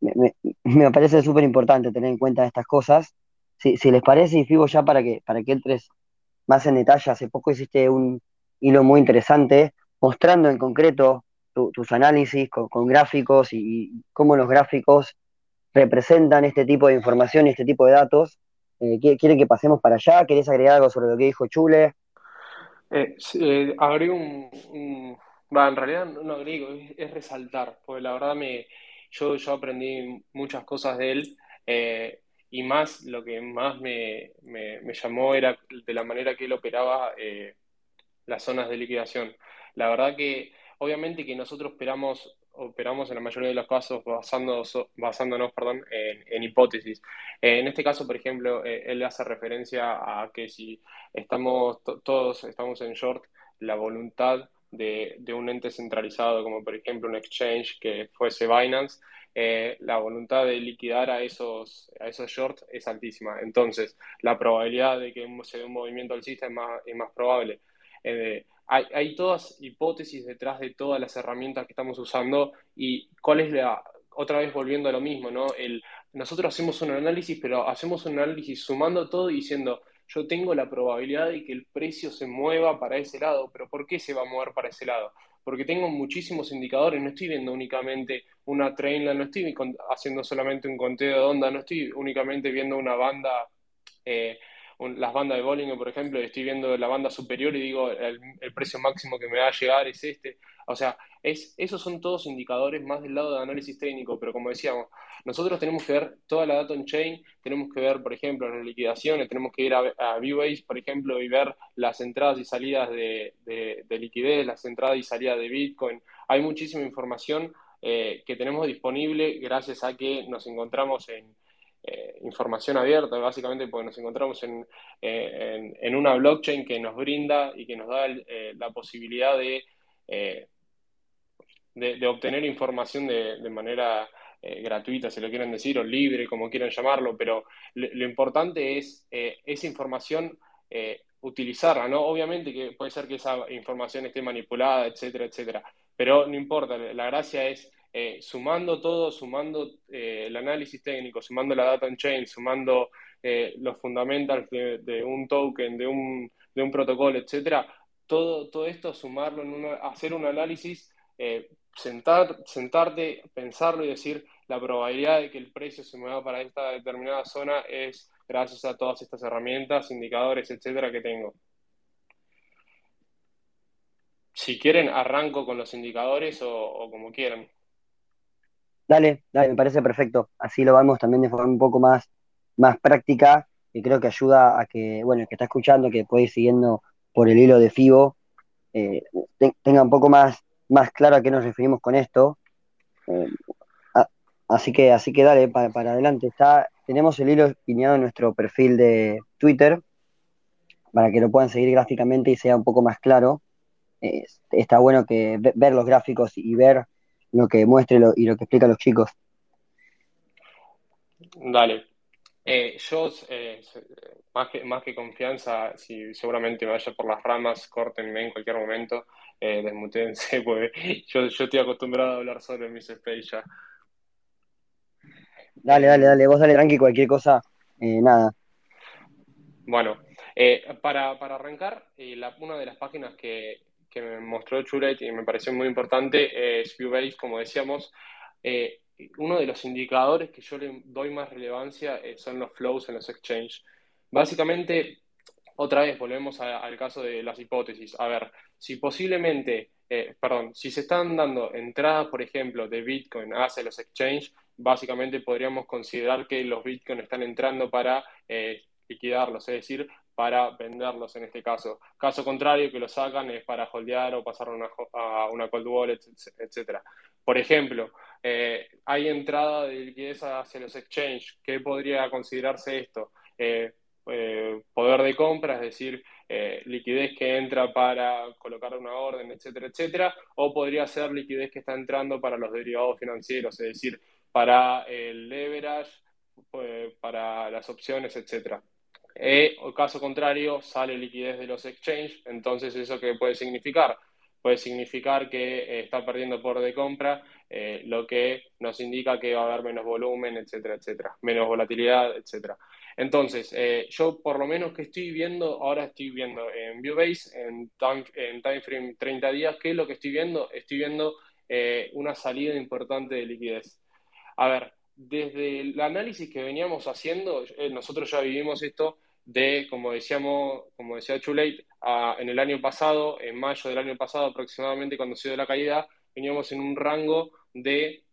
me, me- parece súper importante tener en cuenta estas cosas. Si, si les parece, y Fibo, ya para que, para que entres más en detalle, hace poco hiciste un hilo muy interesante mostrando en concreto tu- tus análisis con, gráficos y, cómo los gráficos representan este tipo de información y este tipo de datos. Eh, ¿qui- ¿quieren que pasemos para allá? ¿Querés agregar algo sobre lo que dijo Chule? Eh, eh, un, en realidad no agrego, es resaltar, porque la verdad me, yo, yo aprendí muchas cosas de él eh, y más lo que más me, me- me llamó era de la manera que él operaba eh, las zonas de liquidación. La verdad que obviamente que nosotros operamos, operamos en la mayoría de los casos basando, basándonos perdón, en, en hipótesis. Eh, en este caso, por ejemplo, eh, él hace referencia a que si estamos to- todos estamos en short, la voluntad de, de un ente centralizado, como por ejemplo un exchange que fuese Binance, eh, la voluntad de liquidar a esos, a esos shorts es altísima. Entonces, la probabilidad de que se dé un movimiento alcista es más, es más probable. Eh, hay, hay todas hipótesis detrás de todas las herramientas que estamos usando y cuál es la, otra vez volviendo a lo mismo, ¿no? El, nosotros hacemos un análisis, pero hacemos un análisis sumando todo y diciendo, yo tengo la probabilidad de que el precio se mueva para ese lado, pero ¿por qué se va a mover para ese lado? Porque tengo muchísimos indicadores, no estoy viendo únicamente una trainline, no estoy haciendo solamente un conteo de onda, no estoy únicamente viendo una banda eh, un, las bandas de Bollinger, por ejemplo, y estoy viendo la banda superior y digo, el, precio máximo que me va a llegar es este. O sea, es, esos son todos indicadores más del lado de análisis técnico, pero como decíamos, nosotros tenemos que ver toda la data on-chain, tenemos que ver, por ejemplo, las liquidaciones, tenemos que ir a, a por ejemplo, y ver las entradas y salidas de, de, de liquidez, las entradas y salidas de Bitcoin. Hay muchísima información eh, que tenemos disponible gracias a que nos encontramos en, eh, información abierta, básicamente porque nos encontramos en, eh, en, en, una blockchain que nos brinda y que nos da eh, la posibilidad de, de, obtener información de, de manera gratuita, si lo quieren decir, o libre, como quieran llamarlo, pero lo, lo importante es esa información utilizarla, ¿no? Obviamente que puede ser que esa información esté manipulada, etcétera, etcétera, pero no importa, la gracia es eh, sumando todo, sumando eh, el análisis técnico, sumando la data on-chain, sumando eh, los fundamentals de, un token, de un, de un protocolo, etcétera, todo, todo esto, sumarlo, en una, hacer un análisis, sentar, sentarte, pensarlo y decir la probabilidad de que el precio se mueva para esta determinada zona es gracias a todas estas herramientas, indicadores, etcétera, que tengo. Si quieren, arranco con los indicadores o como quieran. Dale, dale, me parece perfecto. Así lo vamos también de forma un poco más, más práctica, y creo que ayuda a que, bueno, el que está escuchando, que puede ir siguiendo por el hilo de FIBO, eh, te, tenga un poco más, más claro a qué nos referimos con esto. Eh, así que, así que dale, para, para adelante. Está, tenemos el hilo piñado en nuestro perfil de Twitter, para que lo puedan seguir gráficamente y sea un poco más claro. Está bueno que ver los gráficos y ver lo que muestre lo, y lo que explica a los chicos. Dale. Eh, yo, eh, más, que, más que confianza, si seguramente me vaya por las ramas, córtenme en cualquier momento, eh, desmutense, porque yo, yo estoy acostumbrado a hablar solo en mis space ya. Dale, dale, dale, vos dale tranqui, cualquier cosa, eh, nada. Bueno, para, para, arrancar, la, una de las páginas que, que me mostró Chulate y me pareció muy importante es Viewbase, como decíamos. Eh, uno de los indicadores que yo le doy más relevancia eh, son los flows en los exchanges. Básicamente, otra vez volvemos al caso de las hipótesis. A ver, si posiblemente, eh, perdón, si se están dando entradas, por ejemplo, de Bitcoin hacia los exchanges, básicamente podríamos considerar que los Bitcoin están entrando para liquidarlos, es decir, para venderlos en este caso. Caso contrario, que lo sacan es para holdear o pasar a una cold wallet, etc. Por ejemplo, eh, hay entrada de liquidez hacia los exchanges. ¿Qué podría considerarse esto? Eh, eh, poder de compra, es decir, liquidez que entra para colocar una orden, etcétera, etcétera, o podría ser liquidez que está entrando para los derivados financieros, es decir, para el leverage, para las opciones, etcétera. E, o caso contrario, sale liquidez de los exchanges, entonces eso qué puede significar? Puede significar que eh, está perdiendo por de compra, eh, lo que nos indica que va a haber menos volumen, etcétera, etcétera, menos volatilidad, etcétera. Entonces, yo por lo menos que estoy viendo, ahora estoy viendo en Viewbase, en, time, en timeframe 30 días, ¿qué es lo que estoy viendo? Estoy viendo una salida importante de liquidez. A ver, desde el análisis que veníamos haciendo, eh, nosotros ya vivimos esto de, como decíamos, como decía Chuleit, en el año pasado, en mayo del año pasado aproximadamente, cuando se dio la caída, veníamos en un rango de,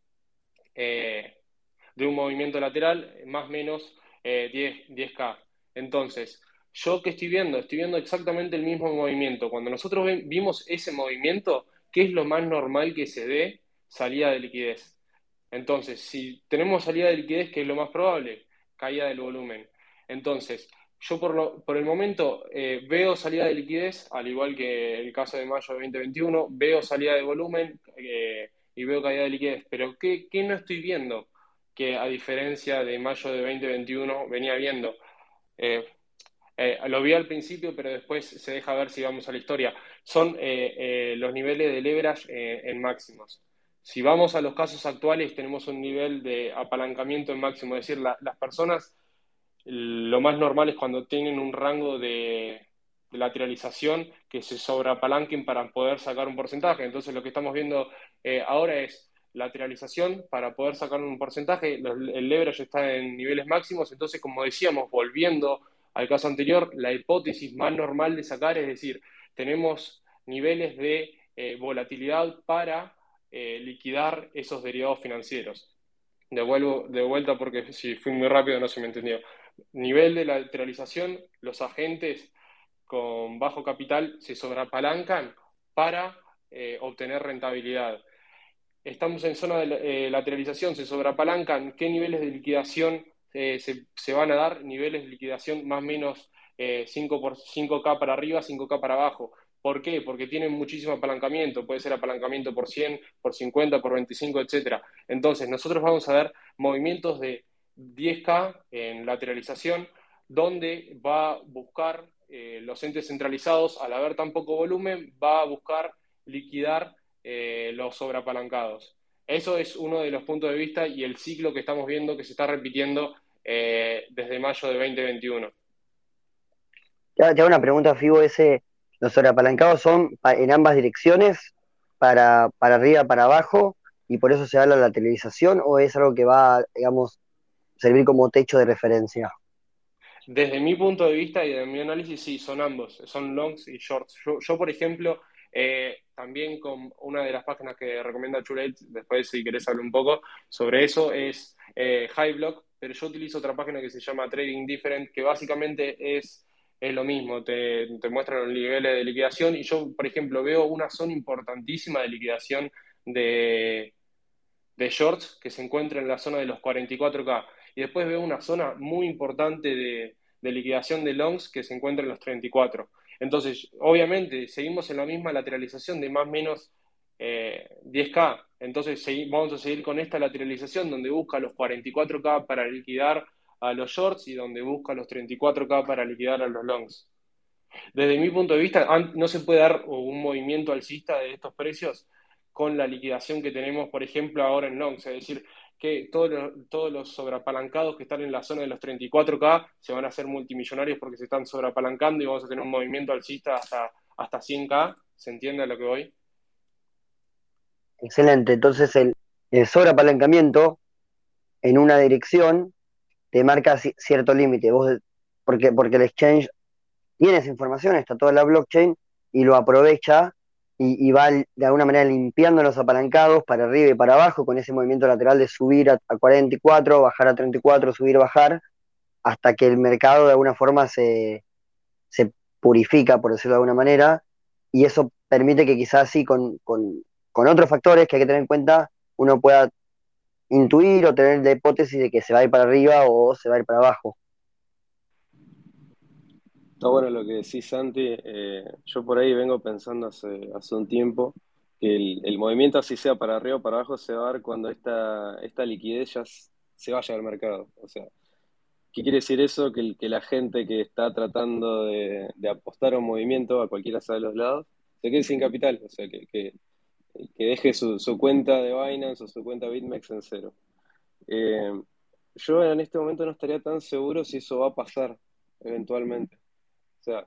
eh, de un movimiento lateral más o menos 10, 10K. Entonces, yo que estoy viendo, estoy viendo exactamente el mismo movimiento. Cuando nosotros vimos ese movimiento, ¿qué es lo más normal que se dé? Salida de liquidez. Entonces, si tenemos salida de liquidez, que es lo más probable, caída del volumen. Entonces, yo por, por el momento eh, veo salida de liquidez, al igual que el caso de mayo de 2021, veo salida de volumen eh, y veo caída de liquidez. Pero ¿qué, ¿qué, no estoy viendo? Que a diferencia de mayo de 2021 venía viendo. Eh, lo vi al principio, pero después se deja ver si vamos a la historia. Son los niveles de leverage en máximos. Si vamos a los casos actuales, tenemos un nivel de apalancamiento en máximo, es decir, las personas, lo más normal es cuando tienen un rango de, lateralización que se sobreapalanquen para poder sacar un porcentaje. Entonces, lo que estamos viendo eh, ahora es lateralización para poder sacar un porcentaje, el leverage está en niveles máximos, entonces, como decíamos, volviendo al caso anterior, la hipótesis más normal de sacar es decir, tenemos niveles de eh, volatilidad para eh, liquidar esos derivados financieros. De vuelta porque si fui muy rápido no se me entendió. Nivel de lateralización, los agentes con bajo capital se sobreapalancan para eh, obtener rentabilidad. Estamos en zona de eh, lateralización, se sobreapalancan. ¿Qué niveles de liquidación se, se, van a dar? Niveles de liquidación más o menos 5 por 5K para arriba, 5K para abajo. ¿Por qué? Porque tienen muchísimo apalancamiento, puede ser apalancamiento por 100, por 50, por 25, etc. Entonces, nosotros vamos a ver movimientos de 10K en lateralización, donde va a buscar eh, los entes centralizados, al haber tan poco volumen, va a buscar liquidar eh, los sobreapalancados. Eso es uno de los puntos de vista y el ciclo que estamos viendo que se está repitiendo eh, desde mayo de 2021. Te hago una pregunta, Fibo, ese los sobreapalancados son en ambas direcciones, para, para arriba, para abajo, y por eso se habla la televisación, o es algo que va, digamos, servir como techo de referencia? Desde mi punto de vista y de mi análisis, sí, son ambos, son longs y shorts. Yo, por ejemplo, eh, también con una de las páginas que recomienda Chulate, después si querés hablar un poco sobre eso, es eh, Highblock, pero yo utilizo otra página que se llama Trading Different, que básicamente es es lo mismo, te, te, muestran los niveles de liquidación y yo, por ejemplo, veo una zona importantísima de liquidación de, de shorts que se encuentra en la zona de los 44K y después veo una zona muy importante de, de liquidación de longs que se encuentra en los 34. Entonces, obviamente, seguimos en la misma lateralización de más o menos 10K. Eh, Entonces, vamos a seguir con esta lateralización donde busca los 44K para liquidar a los shorts y donde busca los 34K para liquidar a los longs. Desde mi punto de vista, no se puede dar un movimiento alcista de estos precios con la liquidación que tenemos, por ejemplo, ahora en longs. Es decir, que todos los, sobreapalancados que están en la zona de los 34K se van a hacer multimillonarios porque se están sobreapalancando y vamos a tener un movimiento alcista hasta, hasta 100K. ¿Se entiende a lo que voy? Excelente. Entonces, el sobreapalancamiento en una dirección te marca cierto límite. porque, porque el exchange tiene esa información, está toda la blockchain y lo aprovecha y, va de alguna manera limpiando los apalancados para arriba y para abajo con ese movimiento lateral de subir a, 44, bajar a 34, subir, bajar, hasta que el mercado de alguna forma se, se purifica, por decirlo de alguna manera, y eso permite que quizás sí, con, con, con otros factores que hay que tener en cuenta, uno pueda intuir o tener la hipótesis de que se va a ir para arriba o se va a ir para abajo. Está bueno lo que decís, Santi. Eh, yo por ahí vengo pensando hace, hace un tiempo que el, movimiento, así sea para arriba o para abajo, se va a dar cuando esta, esta liquidez ya se vaya al mercado. O sea, ¿qué quiere decir eso? Que, que la gente que está tratando de, apostar a un movimiento a cualquiera de los lados se quede sin capital. O sea, que, que deje su, su, cuenta de Binance o su cuenta BitMEX en cero. Eh, yo en este momento no estaría tan seguro si eso va a pasar eventualmente. O sea,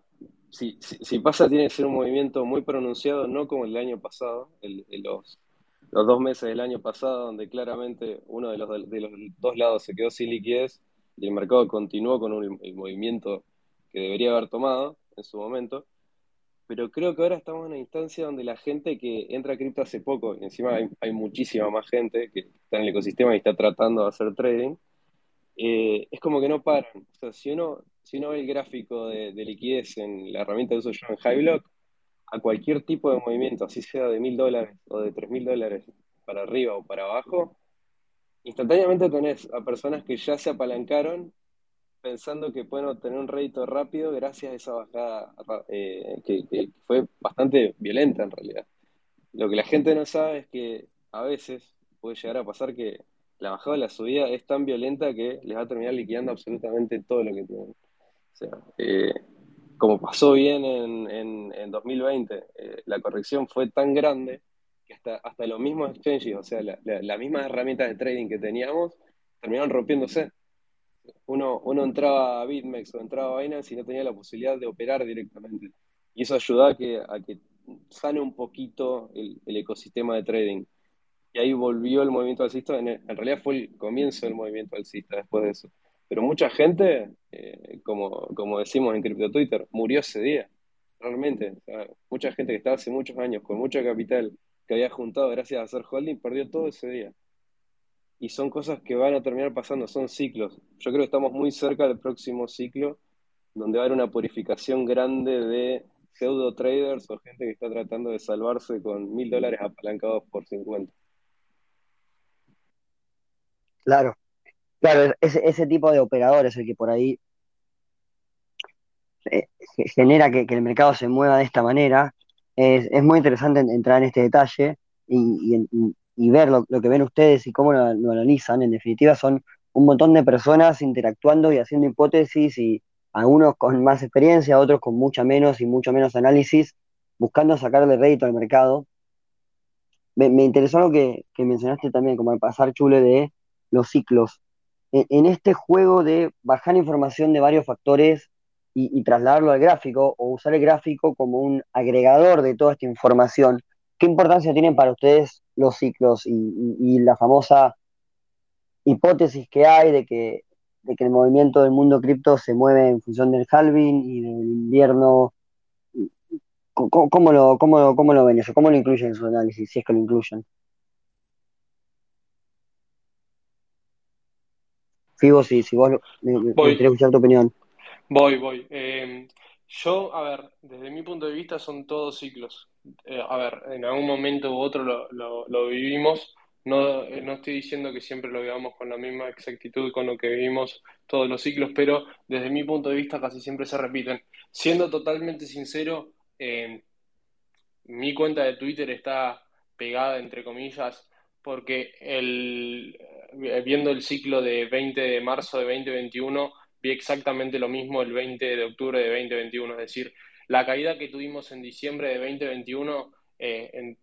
si, si, pasa, tiene que ser un movimiento muy pronunciado, no como el año pasado, el, los, los, dos meses del año pasado, donde claramente uno de los, de los dos lados se quedó sin liquidez y el mercado continuó con un, el movimiento que debería haber tomado en su momento. Pero creo que ahora estamos en una instancia donde la gente que entra a cripto hace poco, y encima hay, muchísima más gente que está en el ecosistema y está tratando de hacer trading, eh, es como que no paran. O sea, si uno, si uno ve el gráfico de, de liquidez en la herramienta de uso yo en Highblock, a cualquier tipo de movimiento, así sea de mil dólares o de tres mil dólares para arriba o para abajo, instantáneamente tenés a personas que ya se apalancaron pensando que pueden obtener un rédito rápido gracias a esa bajada eh, que, que, fue bastante violenta en realidad. Lo que la gente no sabe es que a veces puede llegar a pasar que la bajada de la subida es tan violenta que les va a terminar liquidando absolutamente todo lo que tienen. O sea, eh, como pasó bien en, en, en 2020, eh, la corrección fue tan grande que hasta, hasta los mismos exchanges, o sea, las la, la mismas herramientas de trading que teníamos, terminaron rompiéndose. Uno, uno entraba a BitMEX o entraba a Binance y no tenía la posibilidad de operar directamente. Y eso ayuda a que, a que sane un poquito el, ecosistema de trading y ahí volvió el movimiento alcista. En, en, realidad fue el comienzo del movimiento alcista después de eso. Pero mucha gente, eh, como, como decimos en Crypto Twitter, murió ese día. Realmente. Mucha gente que estaba hace muchos años con mucho capital que había juntado gracias a hacer holding perdió todo ese día. Y son cosas que van a terminar pasando, son ciclos. Yo creo que estamos muy cerca del próximo ciclo, donde va a haber una purificación grande de pseudo traders o gente que está tratando de salvarse con mil dólares apalancados por 50. Claro, claro, ese, tipo de operador es el que por ahí eh, genera que, que, el mercado se mueva de esta manera. Es, es muy interesante entrar en este detalle y, y, y ver lo, lo, que ven ustedes y cómo lo, analizan. En definitiva, son un montón de personas interactuando y haciendo hipótesis y algunos con más experiencia, otros con mucha menos y mucho menos análisis, buscando sacarle rédito al mercado. Me, interesó lo que, que mencionaste también, como al pasar chule de los ciclos. En, en, este juego de bajar información de varios factores y, trasladarlo al gráfico o usar el gráfico como un agregador de toda esta información, ¿qué importancia tienen para ustedes los ciclos y, y la famosa hipótesis que hay de que, de que el movimiento del mundo cripto se mueve en función del halving y del invierno? ¿Cómo, cómo, lo, cómo, ¿Cómo lo ven eso? ¿Cómo lo incluyen en su análisis, si es que lo incluyen? Figo, si, si vos me, me gustaría escuchar tu opinión. Voy, voy. Eh, yo, a ver, desde mi punto de vista son todos ciclos. Eh, a ver, en algún momento u otro lo, lo, vivimos. No, eh, no, estoy diciendo que siempre lo vivamos con la misma exactitud con lo que vivimos todos los ciclos, pero desde mi punto de vista casi siempre se repiten. Siendo totalmente sincero, eh, mi cuenta de Twitter está pegada, entre comillas, porque el, viendo el ciclo de 20 de marzo de 2021, vi exactamente lo mismo el 20 de octubre de 2021, es decir, la caída que tuvimos en diciembre de 2021, eh,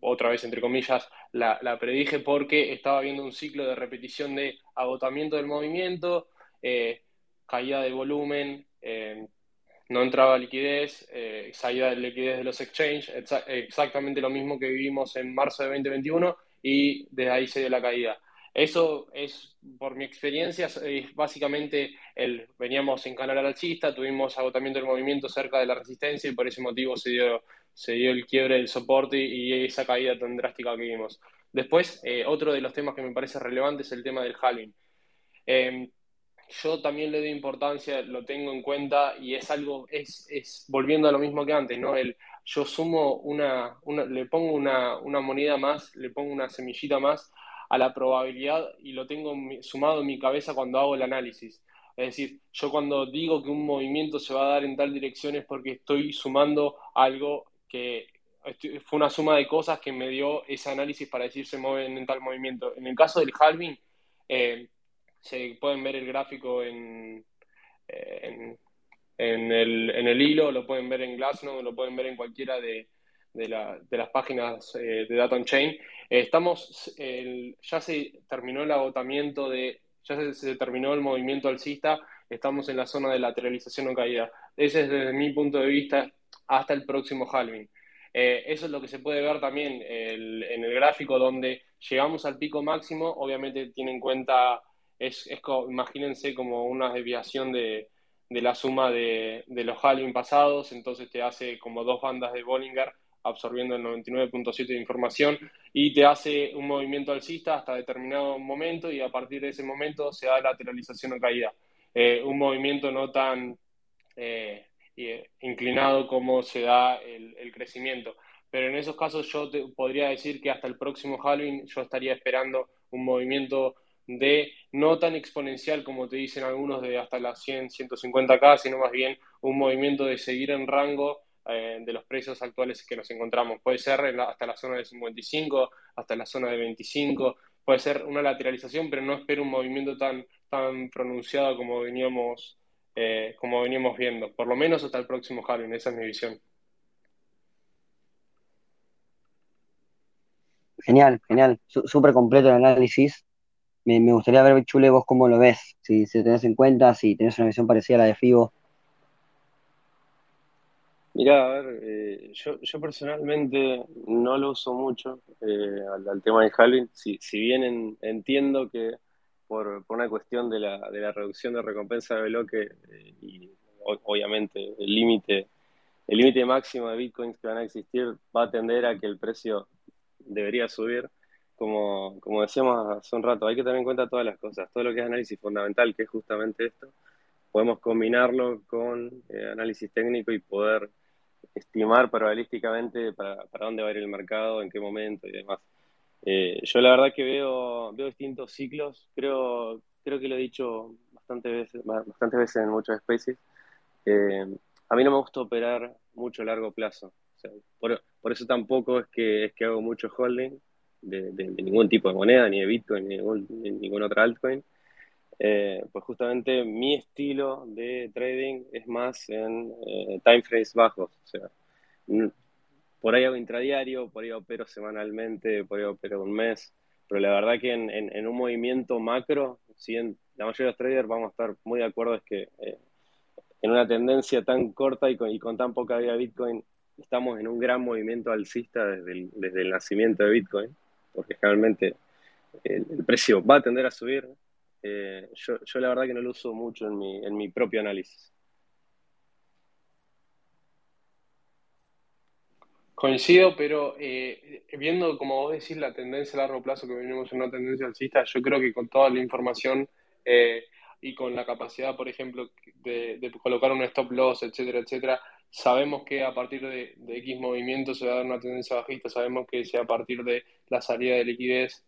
otra vez entre comillas, la, predije porque estaba viendo un ciclo de repetición de agotamiento del movimiento, eh, caída de volumen, eh, no entraba liquidez, eh, salida de liquidez de los exchanges, exa exactamente lo mismo que vivimos en marzo de 2021 y desde ahí se dio la caída. Eso es, por mi experiencia, es básicamente el, veníamos en canal alcista, tuvimos agotamiento del movimiento cerca de la resistencia y por ese motivo se dio, se dio el quiebre del soporte y, esa caída tan drástica que vimos. Después, eh, otro de los temas que me parece relevante es el tema del halving. Eh, yo también le doy importancia, lo tengo en cuenta y es algo, es, es volviendo a lo mismo que antes, ¿no? El, yo sumo una le pongo una, una, moneda más, le pongo una semillita más a la probabilidad y lo tengo sumado en mi cabeza cuando hago el análisis. Es decir, yo cuando digo que un movimiento se va a dar en tal dirección es porque estoy sumando algo que fue una suma de cosas que me dio ese análisis para decir se mueven en tal movimiento. En el caso del halving, eh, se pueden ver el gráfico en, en, el, en, el, hilo, lo pueden ver en Glassnode, lo pueden ver en cualquiera de, de, la, de las páginas eh, de Data on Chain. Eh, estamos, ya se terminó el agotamiento de, ya se, terminó el movimiento alcista, estamos en la zona de lateralización o caída. Ese es desde mi punto de vista hasta el próximo halving. Eh, eso es lo que se puede ver también en el gráfico donde llegamos al pico máximo, obviamente tiene en cuenta es, imagínense como una desviación de, la suma de, los halving pasados, entonces te hace como dos bandas de Bollinger absorbiendo el 99.7 de información y te hace un movimiento alcista hasta determinado momento y a partir de ese momento se da lateralización o caída. Eh, un movimiento no tan eh, inclinado como se da el, crecimiento. Pero en esos casos yo te podría decir que hasta el próximo halving yo estaría esperando un movimiento de no tan exponencial como te dicen algunos de hasta las 100, 150K, sino más bien un movimiento de seguir en rango eh, de los precios actuales que nos encontramos. Puede ser hasta la zona de 55, hasta la zona de 25, puede ser una lateralización, pero no espero un movimiento tan, tan pronunciado como veníamos, eh, como veníamos viendo, por lo menos hasta el próximo halving, esa es mi visión. Genial, genial, súper completo el análisis me, gustaría ver, Chule, vos cómo lo ves, si, si tenés en cuenta, si tenés una visión parecida a la de FIBO. Mirá, a ver, eh, yo, yo, personalmente no lo uso mucho eh, al, tema del halving, si, si bien entiendo que por, por, una cuestión de la, de la reducción de recompensa de bloque eh, y obviamente el límite el límite máximo de bitcoins que van a existir va a tender a que el precio debería subir. Como, como decíamos hace un rato, hay que tener en cuenta todas las cosas, todo lo que es análisis fundamental, que es justamente esto, podemos combinarlo con eh, análisis técnico y poder estimar probabilísticamente para, para, dónde va a ir el mercado, en qué momento y demás. Eh, yo la verdad que veo, veo distintos ciclos, creo, creo que lo he dicho bastantes veces, bastantes veces en muchos spaces. Eh, a mí no me gusta operar mucho a largo plazo. por, por, eso tampoco es que, es que hago mucho holding, de, ningún tipo de moneda, ni de Bitcoin, ni de ningún, otro altcoin. Eh, pues justamente mi estilo de trading es más en eh, time frames bajos. O sea, por ahí hago intradiario, por ahí opero semanalmente, por ahí opero un mes. Pero la verdad que en, un movimiento macro, si la mayoría de los traders vamos a estar muy de acuerdo, es que eh, en una tendencia tan corta y con, tan poca vida Bitcoin, estamos en un gran movimiento alcista desde desde el nacimiento de Bitcoin porque generalmente el, precio va a tender a subir. Eh, yo, yo, la verdad que no lo uso mucho en mi, en mi propio análisis. Coincido, pero eh, viendo, como vos decís, la tendencia a largo plazo, que venimos en una tendencia alcista, yo creo que con toda la información eh, y con la capacidad, por ejemplo, de, de, colocar un stop loss, etcétera, etcétera, sabemos que a partir de, X movimiento se va a dar una tendencia bajista, sabemos que si a partir de la salida de liquidez,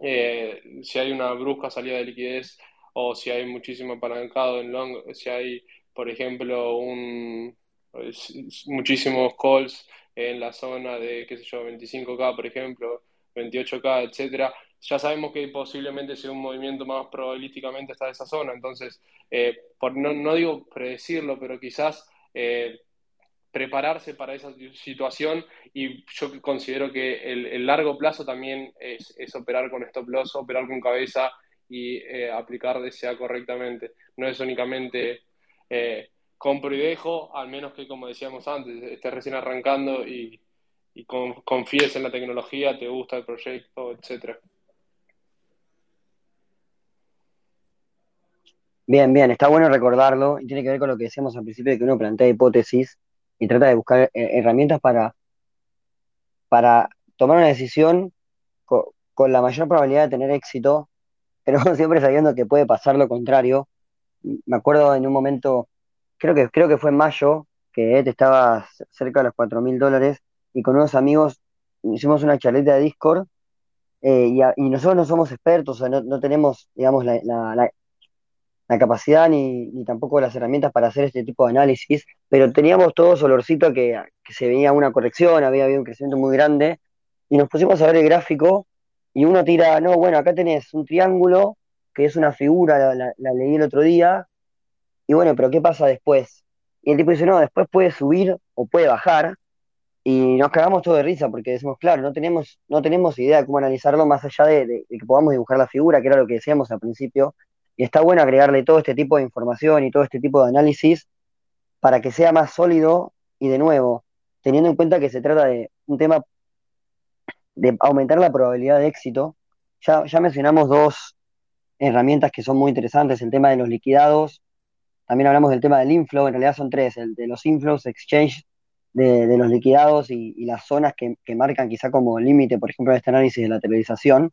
eh, si hay una brusca salida de liquidez o si hay muchísimo apalancado en long, si hay, por ejemplo, un, muchísimos calls en la zona de, qué sé yo, 25K, por ejemplo, 28K, etcétera, ya sabemos que posiblemente sea un movimiento más probabilísticamente hasta esa zona. Entonces, eh, por, no, no, digo predecirlo, pero quizás eh, prepararse para esa situación y yo considero que el, largo plazo también es, operar con stop loss, operar con cabeza y eh, aplicar DCA correctamente. No es únicamente eh, compro y dejo, al menos que como decíamos antes, estés recién arrancando y, confíes en la tecnología, te gusta el proyecto, etcétera. Bien, bien, está bueno recordarlo y tiene que ver con lo que decíamos al principio de que uno plantea hipótesis y trata de buscar eh, herramientas para, para tomar una decisión con, la mayor probabilidad de tener éxito, pero siempre sabiendo que puede pasar lo contrario. Me acuerdo en un momento, creo que, creo que fue en mayo, que Ed estaba cerca de los cuatro mil dólares y con unos amigos hicimos una charleta de Discord eh, y, nosotros no somos expertos, o sea, no, tenemos, digamos, la, capacidad ni, tampoco las herramientas para hacer este tipo de análisis, pero teníamos todos olorcito que, se venía una corrección, había un crecimiento muy grande y nos pusimos a ver el gráfico y uno tira, no, bueno, acá tenés un triángulo, que es una figura, la, leí el otro día, y bueno, pero ¿qué pasa después? Y el tipo dice, no, después puede subir o puede bajar, y nos cagamos todo de risa porque decimos, claro, no tenemos, no tenemos idea de cómo analizarlo más allá de, que podamos dibujar la figura, que era lo que decíamos al principio, y está bueno agregarle todo este tipo de información y todo este tipo de análisis para que sea más sólido y de nuevo, teniendo en cuenta que se trata de un tema de aumentar la probabilidad de éxito. Ya, ya mencionamos dos herramientas que son muy interesantes, el tema de los liquidados, también hablamos del tema del inflow, en realidad son tres, el de los inflows, exchange de, los liquidados y, las zonas que, marcan quizá como límite, por ejemplo, en este análisis de la televisación.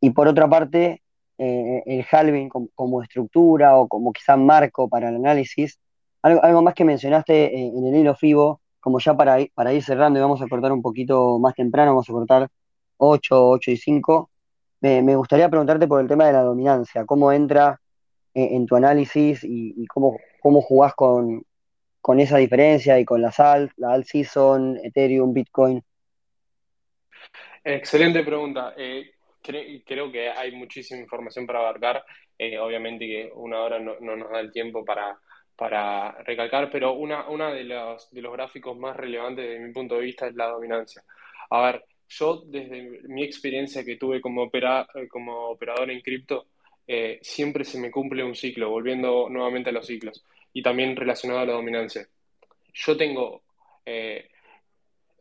Y por otra parte, eh, el halving como, estructura o como quizá marco para el análisis. Algo, algo más que mencionaste eh, en el hilo FIBO, como ya para, para ir cerrando y vamos a cortar un poquito más temprano, vamos a cortar 8, 8 y 5, me, gustaría preguntarte por el tema de la dominancia, cómo entra en, tu análisis y, cómo, cómo jugás con, con esa diferencia y con la SAL, la alt season, Ethereum, Bitcoin. Excelente pregunta. Eh, creo que hay muchísima información para abarcar. Eh, obviamente que una hora no, nos da el tiempo para, para recalcar, pero una, una de, los, de los gráficos más relevantes desde mi punto de vista es la dominancia. A ver, yo desde mi experiencia que tuve como, opera, como operador en cripto, eh, siempre se me cumple un ciclo, volviendo nuevamente a los ciclos, y también relacionado a la dominancia. Yo tengo eh,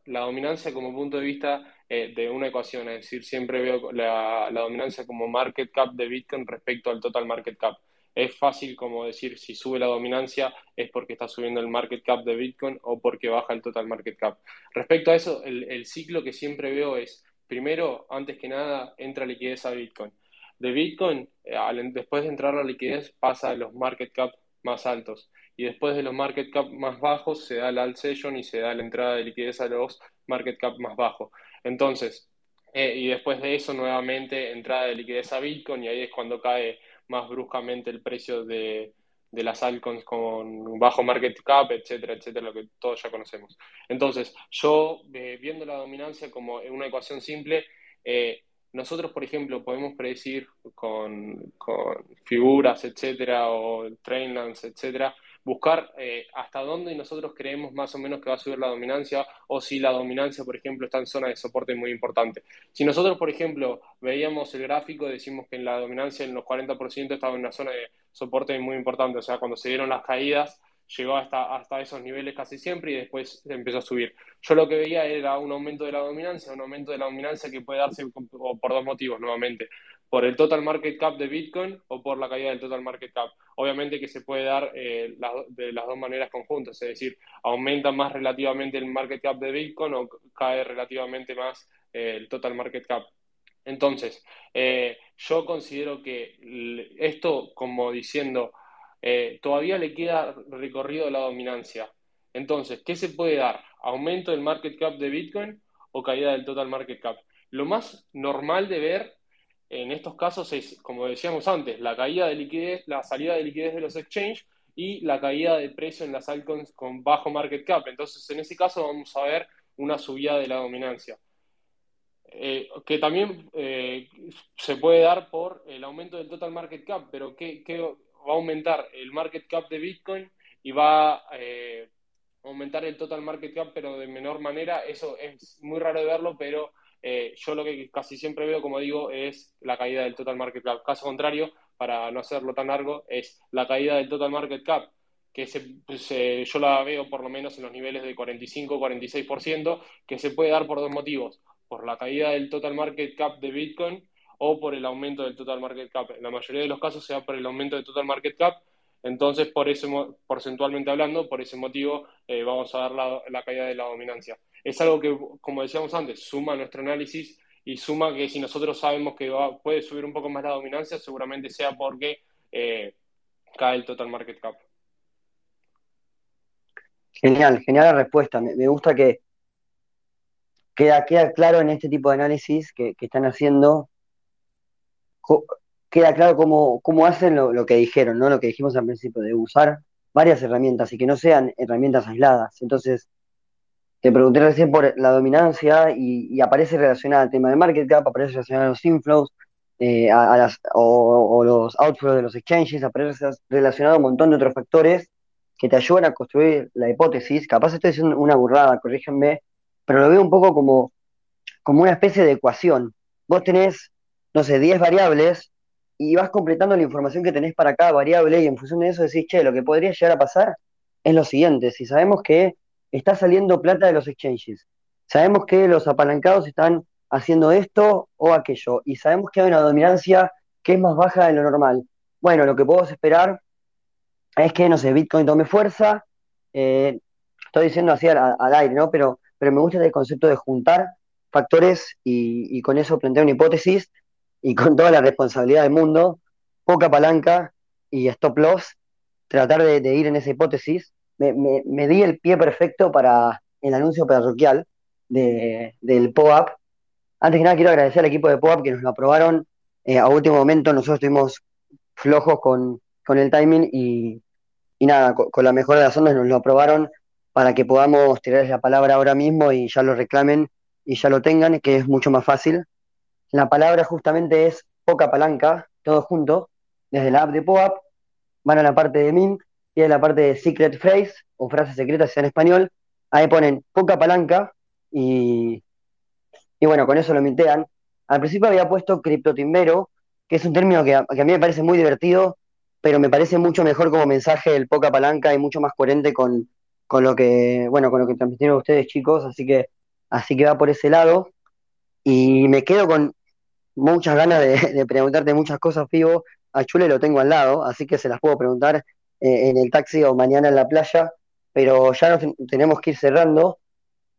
la dominancia como punto de vista eh, de una ecuación, es decir, siempre veo la, la dominancia como market cap de Bitcoin respecto al total market cap es fácil como decir si sube la dominancia es porque está subiendo el market cap de Bitcoin o porque baja el total market cap. Respecto a eso, el, ciclo que siempre veo es, primero, antes que nada, entra liquidez a Bitcoin. De Bitcoin, eh, después de entrar la liquidez, pasa a los market cap más altos. Y después de los market cap más bajos, se da el alt session y se da la entrada de liquidez a los market cap más bajos. Entonces, eh, y después de eso, nuevamente, entrada de liquidez a Bitcoin y ahí es cuando cae más bruscamente el precio de, las altcoins con bajo market cap, etcétera, etcétera, lo que todos ya conocemos. Entonces, yo eh, viendo la dominancia como una ecuación simple, eh, nosotros, por ejemplo, podemos predecir con, con figuras, etcétera, o trainlands, etcétera, buscar eh, hasta dónde nosotros creemos más o menos que va a subir la dominancia o si la dominancia, por ejemplo, está en zona de soporte muy importante. Si nosotros, por ejemplo, veíamos el gráfico, decimos que en la dominancia en los 40% estaba en una zona de soporte muy importante, o sea, cuando se dieron las caídas, llegó hasta, hasta esos niveles casi siempre y después empezó a subir. Yo lo que veía era un aumento de la dominancia, un aumento de la dominancia que puede darse por dos motivos nuevamente por el total market cap de Bitcoin o por la caída del total market cap. Obviamente que se puede dar eh, de las dos maneras conjuntas, es decir, aumenta más relativamente el market cap de Bitcoin o cae relativamente más eh, el total market cap. Entonces, eh, yo considero que esto, como diciendo, todavía le queda recorrido la dominancia. Entonces, ¿qué se puede dar? ¿Aumento del market cap de Bitcoin o caída del total market cap? Lo más normal de ver en estos casos es, como decíamos antes, la caída de liquidez, la salida de liquidez de los exchanges y la caída de precio en las altcoins con bajo market cap. Entonces, en ese caso vamos a ver una subida de la dominancia. Eh, que también eh, se puede dar por el aumento del total market cap, pero que, va a aumentar el market cap de Bitcoin y va eh, a aumentar el total market cap, pero de menor manera. Eso es muy raro de verlo, pero eh, yo lo que casi siempre veo, como digo, es la caída del total market cap. Caso contrario, para no hacerlo tan largo, es la caída del total market cap, que se, yo la veo por lo menos en los niveles de 45-46%, que se puede dar por dos motivos, por la caída del total market cap de Bitcoin o por el aumento del total market cap. En la mayoría de los casos se da por el aumento del total market cap, entonces por eso, porcentualmente hablando, por ese motivo eh, vamos a dar la, la caída de la dominancia es algo que, como decíamos antes, suma nuestro análisis y suma que si nosotros sabemos que puede subir un poco más la dominancia, seguramente sea porque eh, cae el total market cap. Genial, genial la respuesta. Me, me gusta que queda, queda claro en este tipo de análisis que, que están haciendo, queda claro cómo, cómo hacen lo, lo que dijeron, ¿no? Lo que dijimos al principio, de usar varias herramientas y que no sean herramientas aisladas. Entonces, te pregunté recién por la dominancia y, aparece relacionada al tema de market cap, aparece relacionada a los inflows, eh, a, o los outflows de los exchanges, aparece relacionado a un montón de otros factores que te ayudan a construir la hipótesis. Capaz estoy diciendo una burrada, corrígenme, pero lo veo un poco como, como una especie de ecuación. Vos tenés, no sé, 10 variables y vas completando la información que tenés para cada variable y en función de eso decís, che, lo que podría llegar a pasar es lo siguiente, si sabemos que está saliendo plata de los exchanges, sabemos que los apalancados están haciendo esto o aquello y sabemos que hay una dominancia que es más baja de lo normal. Bueno, lo que podemos esperar es que, no sé, Bitcoin tome fuerza, eh, estoy diciendo así al, aire, ¿no? Pero, pero me gusta el concepto de juntar factores y, con eso plantear una hipótesis y con toda la responsabilidad del mundo, poca palanca y stop loss, tratar de ir en esa hipótesis. Me, di el pie perfecto para el anuncio parroquial de, del POAP. Antes que nada quiero agradecer al equipo de POAP que nos lo aprobaron eh, a último momento. Nosotros estuvimos flojos con, el timing y, nada, con, la mejor de las ondas nos lo aprobaron para que podamos tirarles la palabra ahora mismo y ya lo reclamen y ya lo tengan, que es mucho más fácil. La palabra justamente es poca palanca, todo junto, desde la app de POAP, van a la parte de Mint a la parte de Secret Phrase o frase secreta en español, ahí ponen poca palanca y, y bueno, con eso lo mintean. Al principio había puesto criptotimbero, que es un término que a, mí me parece muy divertido, pero me parece mucho mejor como mensaje el poca palanca y mucho más coherente con, con lo que, bueno, con lo que transmitieron ustedes chicos, así que, así que va por ese lado. Y me quedo con muchas ganas de, preguntarte muchas cosas, Fibo. A Chule lo tengo al lado, así que se las puedo preguntar en el taxi o mañana en la playa, pero ya nos tenemos que ir cerrando,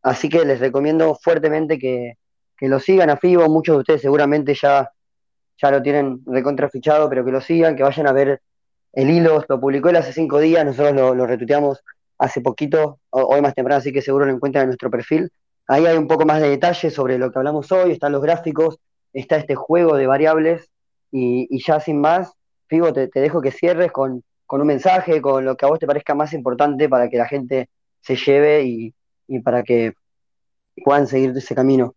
así que les recomiendo fuertemente que, que lo sigan a Fibo. Muchos de ustedes seguramente ya, ya lo tienen recontrafichado, pero que lo sigan, que vayan a ver el hilo, lo publicó él hace cinco días, nosotros lo, lo retuiteamos hace poquito, hoy más temprano, así que seguro lo encuentran en nuestro perfil. Ahí hay un poco más de detalle sobre lo que hablamos hoy, están los gráficos, está este juego de variables y, y ya sin más, Figo, te, te, dejo que cierres con, con un mensaje, con lo que a vos te parezca más importante para que la gente se lleve y, y para que puedan seguir ese camino.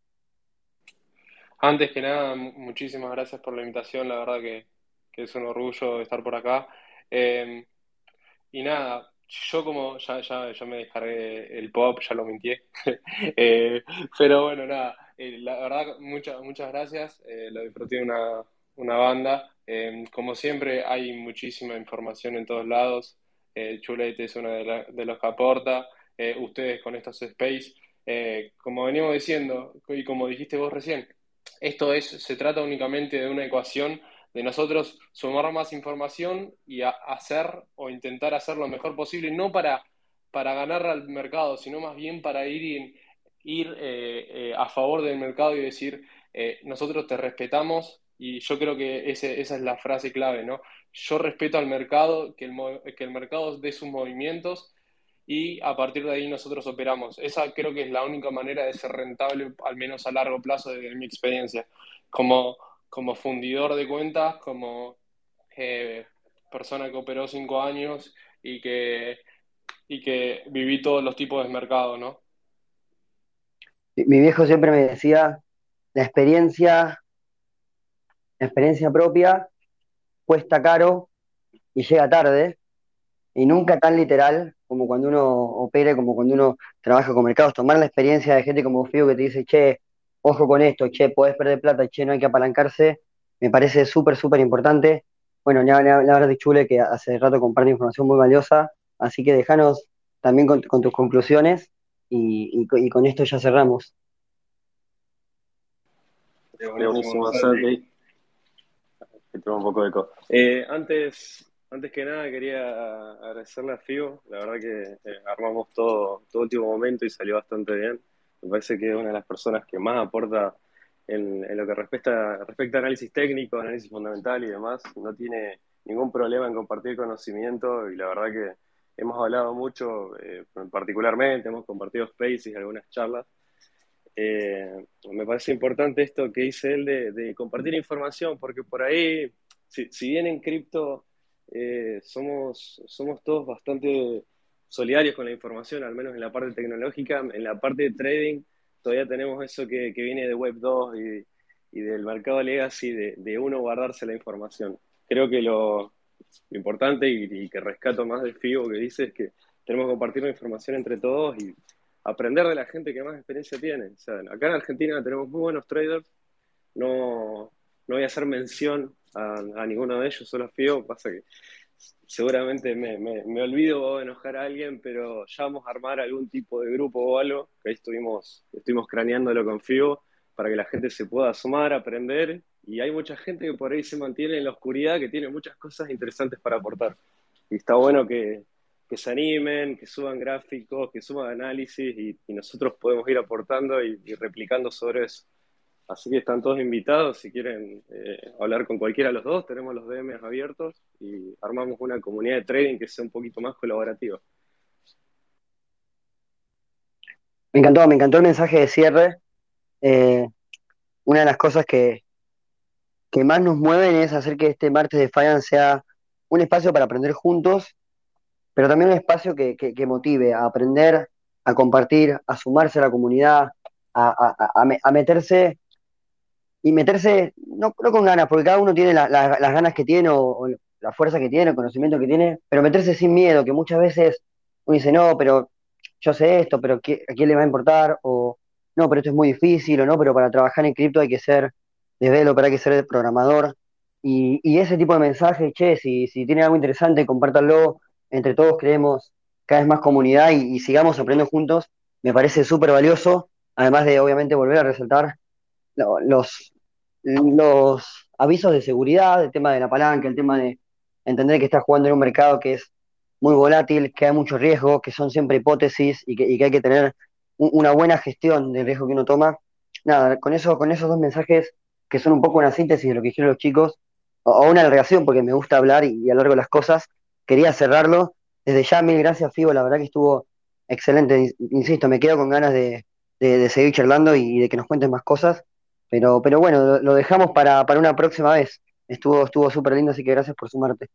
Antes que nada, muchísimas gracias por la invitación, la verdad que, que es un orgullo estar por acá. Eh, y nada, yo como ya, ya, ya me descargué el pop, ya lo mentí. eh, pero bueno, nada, eh, la verdad, muchas, muchas gracias, eh, lo disfruté una, una banda. Eh, como siempre, hay muchísima información en todos lados. Chulete es uno de, la, de los que aporta. ustedes con estos space, como veníamos diciendo, y como dijiste vos recién, esto es, se trata únicamente de una ecuación de nosotros sumar más información y hacer o intentar hacer lo mejor posible, no para, para ganar al mercado, sino más bien para ir, ir eh, eh, a favor del mercado y decir, eh, nosotros te respetamos y yo creo que esa es la frase clave, ¿no? Yo respeto al mercado, que el, que el mercado dé sus movimientos y a partir de ahí nosotros operamos. Esa creo que es la única manera de ser rentable, al menos a largo plazo, desde mi experiencia. Como como fundidor de cuentas, como eh, persona que operó cinco años y que, y que viví todos los tipos de mercado, ¿no? Mi viejo siempre me decía, la experiencia, la experiencia propia cuesta caro y llega tarde, y nunca tan literal como cuando uno opera, como cuando uno trabaja con mercados, tomar la experiencia de gente como Fío que te dice, che, ojo con esto, che, podés perder plata, che, no hay que apalancarse, me parece súper, súper importante. Bueno, la verdad de Chule que hace rato comparte información muy valiosa, así que déjanos también con, tus conclusiones y, con esto ya cerramos. Buenísimo. Tengo un poco de eco. Eh, antes, antes que nada quería agradecerle a Figo, la verdad que eh, armamos todo, todo último momento y salió bastante bien. Me parece que es una de las personas que más aporta en, en lo que respecta, respecta a análisis técnico, análisis fundamental y demás. No tiene ningún problema en compartir conocimiento y la verdad que hemos hablado mucho, eh, particularmente, hemos compartido spaces, algunas charlas. Eh, me parece importante esto que dice él de, compartir información, porque por ahí, si, bien en cripto eh, somos, somos todos bastante solidarios con la información, al menos en la parte tecnológica, en la parte de trading todavía tenemos eso que, viene de Web 2 y, del mercado legacy, de, de, uno guardarse la información. Creo que lo, importante y, que rescato más del FIBO que dice es que tenemos que compartir la información entre todos y aprender de la gente que más experiencia tiene. O sea, acá en Argentina tenemos muy buenos traders, no, no voy a hacer mención a, ninguno de ellos, solo a FIBO, pasa que seguramente me, me, olvido o enojar a alguien, pero ya vamos a armar algún tipo de grupo o algo, que ahí estuvimos, estuvimos craneándolo con FIBO, para que la gente se pueda sumar, aprender y hay mucha gente que por ahí se mantiene en la oscuridad, que tiene muchas cosas interesantes para aportar. Y está bueno que, se animen, que suban gráficos, que suban análisis y, nosotros podemos ir aportando y, replicando sobre eso. Así que están todos invitados, si quieren eh, hablar con cualquiera de los dos, tenemos los DMs abiertos y armamos una comunidad de trading que sea un poquito más colaborativa. Me encantó, me encantó el mensaje de cierre. Eh, una de las cosas que, que más nos mueven es hacer que este martes de Fayan sea un espacio para aprender juntos, pero también un espacio que, motive a aprender, a compartir, a sumarse a la comunidad, a, meterse y meterse, no, con ganas, porque cada uno tiene las ganas que tiene o, la fuerza que tiene, el conocimiento que tiene, pero meterse sin miedo, que muchas veces uno dice, no, pero yo sé esto, pero ¿a quién le va a importar? O no, pero esto es muy difícil, o no, pero para trabajar en cripto hay que ser developer, hay que ser programador. Y, y ese tipo de mensajes, che, si, si tiene algo interesante, compártanlo. Entre todos creemos cada vez más comunidad y, sigamos aprendiendo juntos. Me parece súper valioso. Además de, obviamente, volver a resaltar los, los avisos de seguridad, el tema de la palanca, el tema de entender que estás jugando en un mercado que es muy volátil, que hay mucho riesgo, que son siempre hipótesis y que, hay que tener una buena gestión del riesgo que uno toma. Nada, con, eso, con esos dos mensajes que son un poco una síntesis de lo que dijeron los chicos, o, una alargación, porque me gusta hablar y, y largo las cosas. Quería cerrarlo. Desde ya, mil gracias, Fibo, la verdad que estuvo excelente. Insisto, me quedo con ganas de, seguir charlando y de que nos cuenten más cosas. Pero, pero bueno, lo, dejamos para, una próxima vez. Estuvo estuvo súper lindo, así que gracias por sumarte.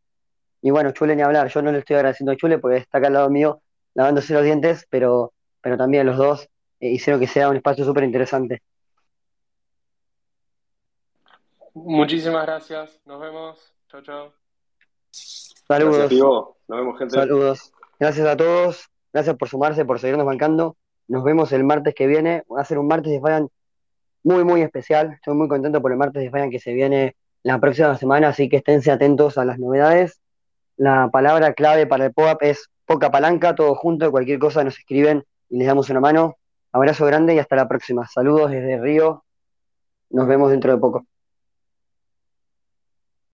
Y bueno, Chule ni hablar, yo no le estoy agradeciendo a Chule porque está acá al lado mío lavándose los dientes, pero, pero también los dos eh, hicieron que sea un espacio súper interesante. Muchísimas gracias. Nos vemos. Chao, chao. Saludos. Gracias, Nos vemos, gente. Saludos. Gracias a todos. Gracias por sumarse, por seguirnos bancando. Nos vemos el martes que viene. Va a ser un martes de Fayan muy, muy especial. Estoy muy contento por el martes de Fayan que se viene la próxima semana, así que esténse atentos a las novedades. La palabra clave para el POAP es poca palanca, todo junto, cualquier cosa nos escriben y les damos una mano. Abrazo grande y hasta la próxima. Saludos desde Río. Nos vemos dentro de poco.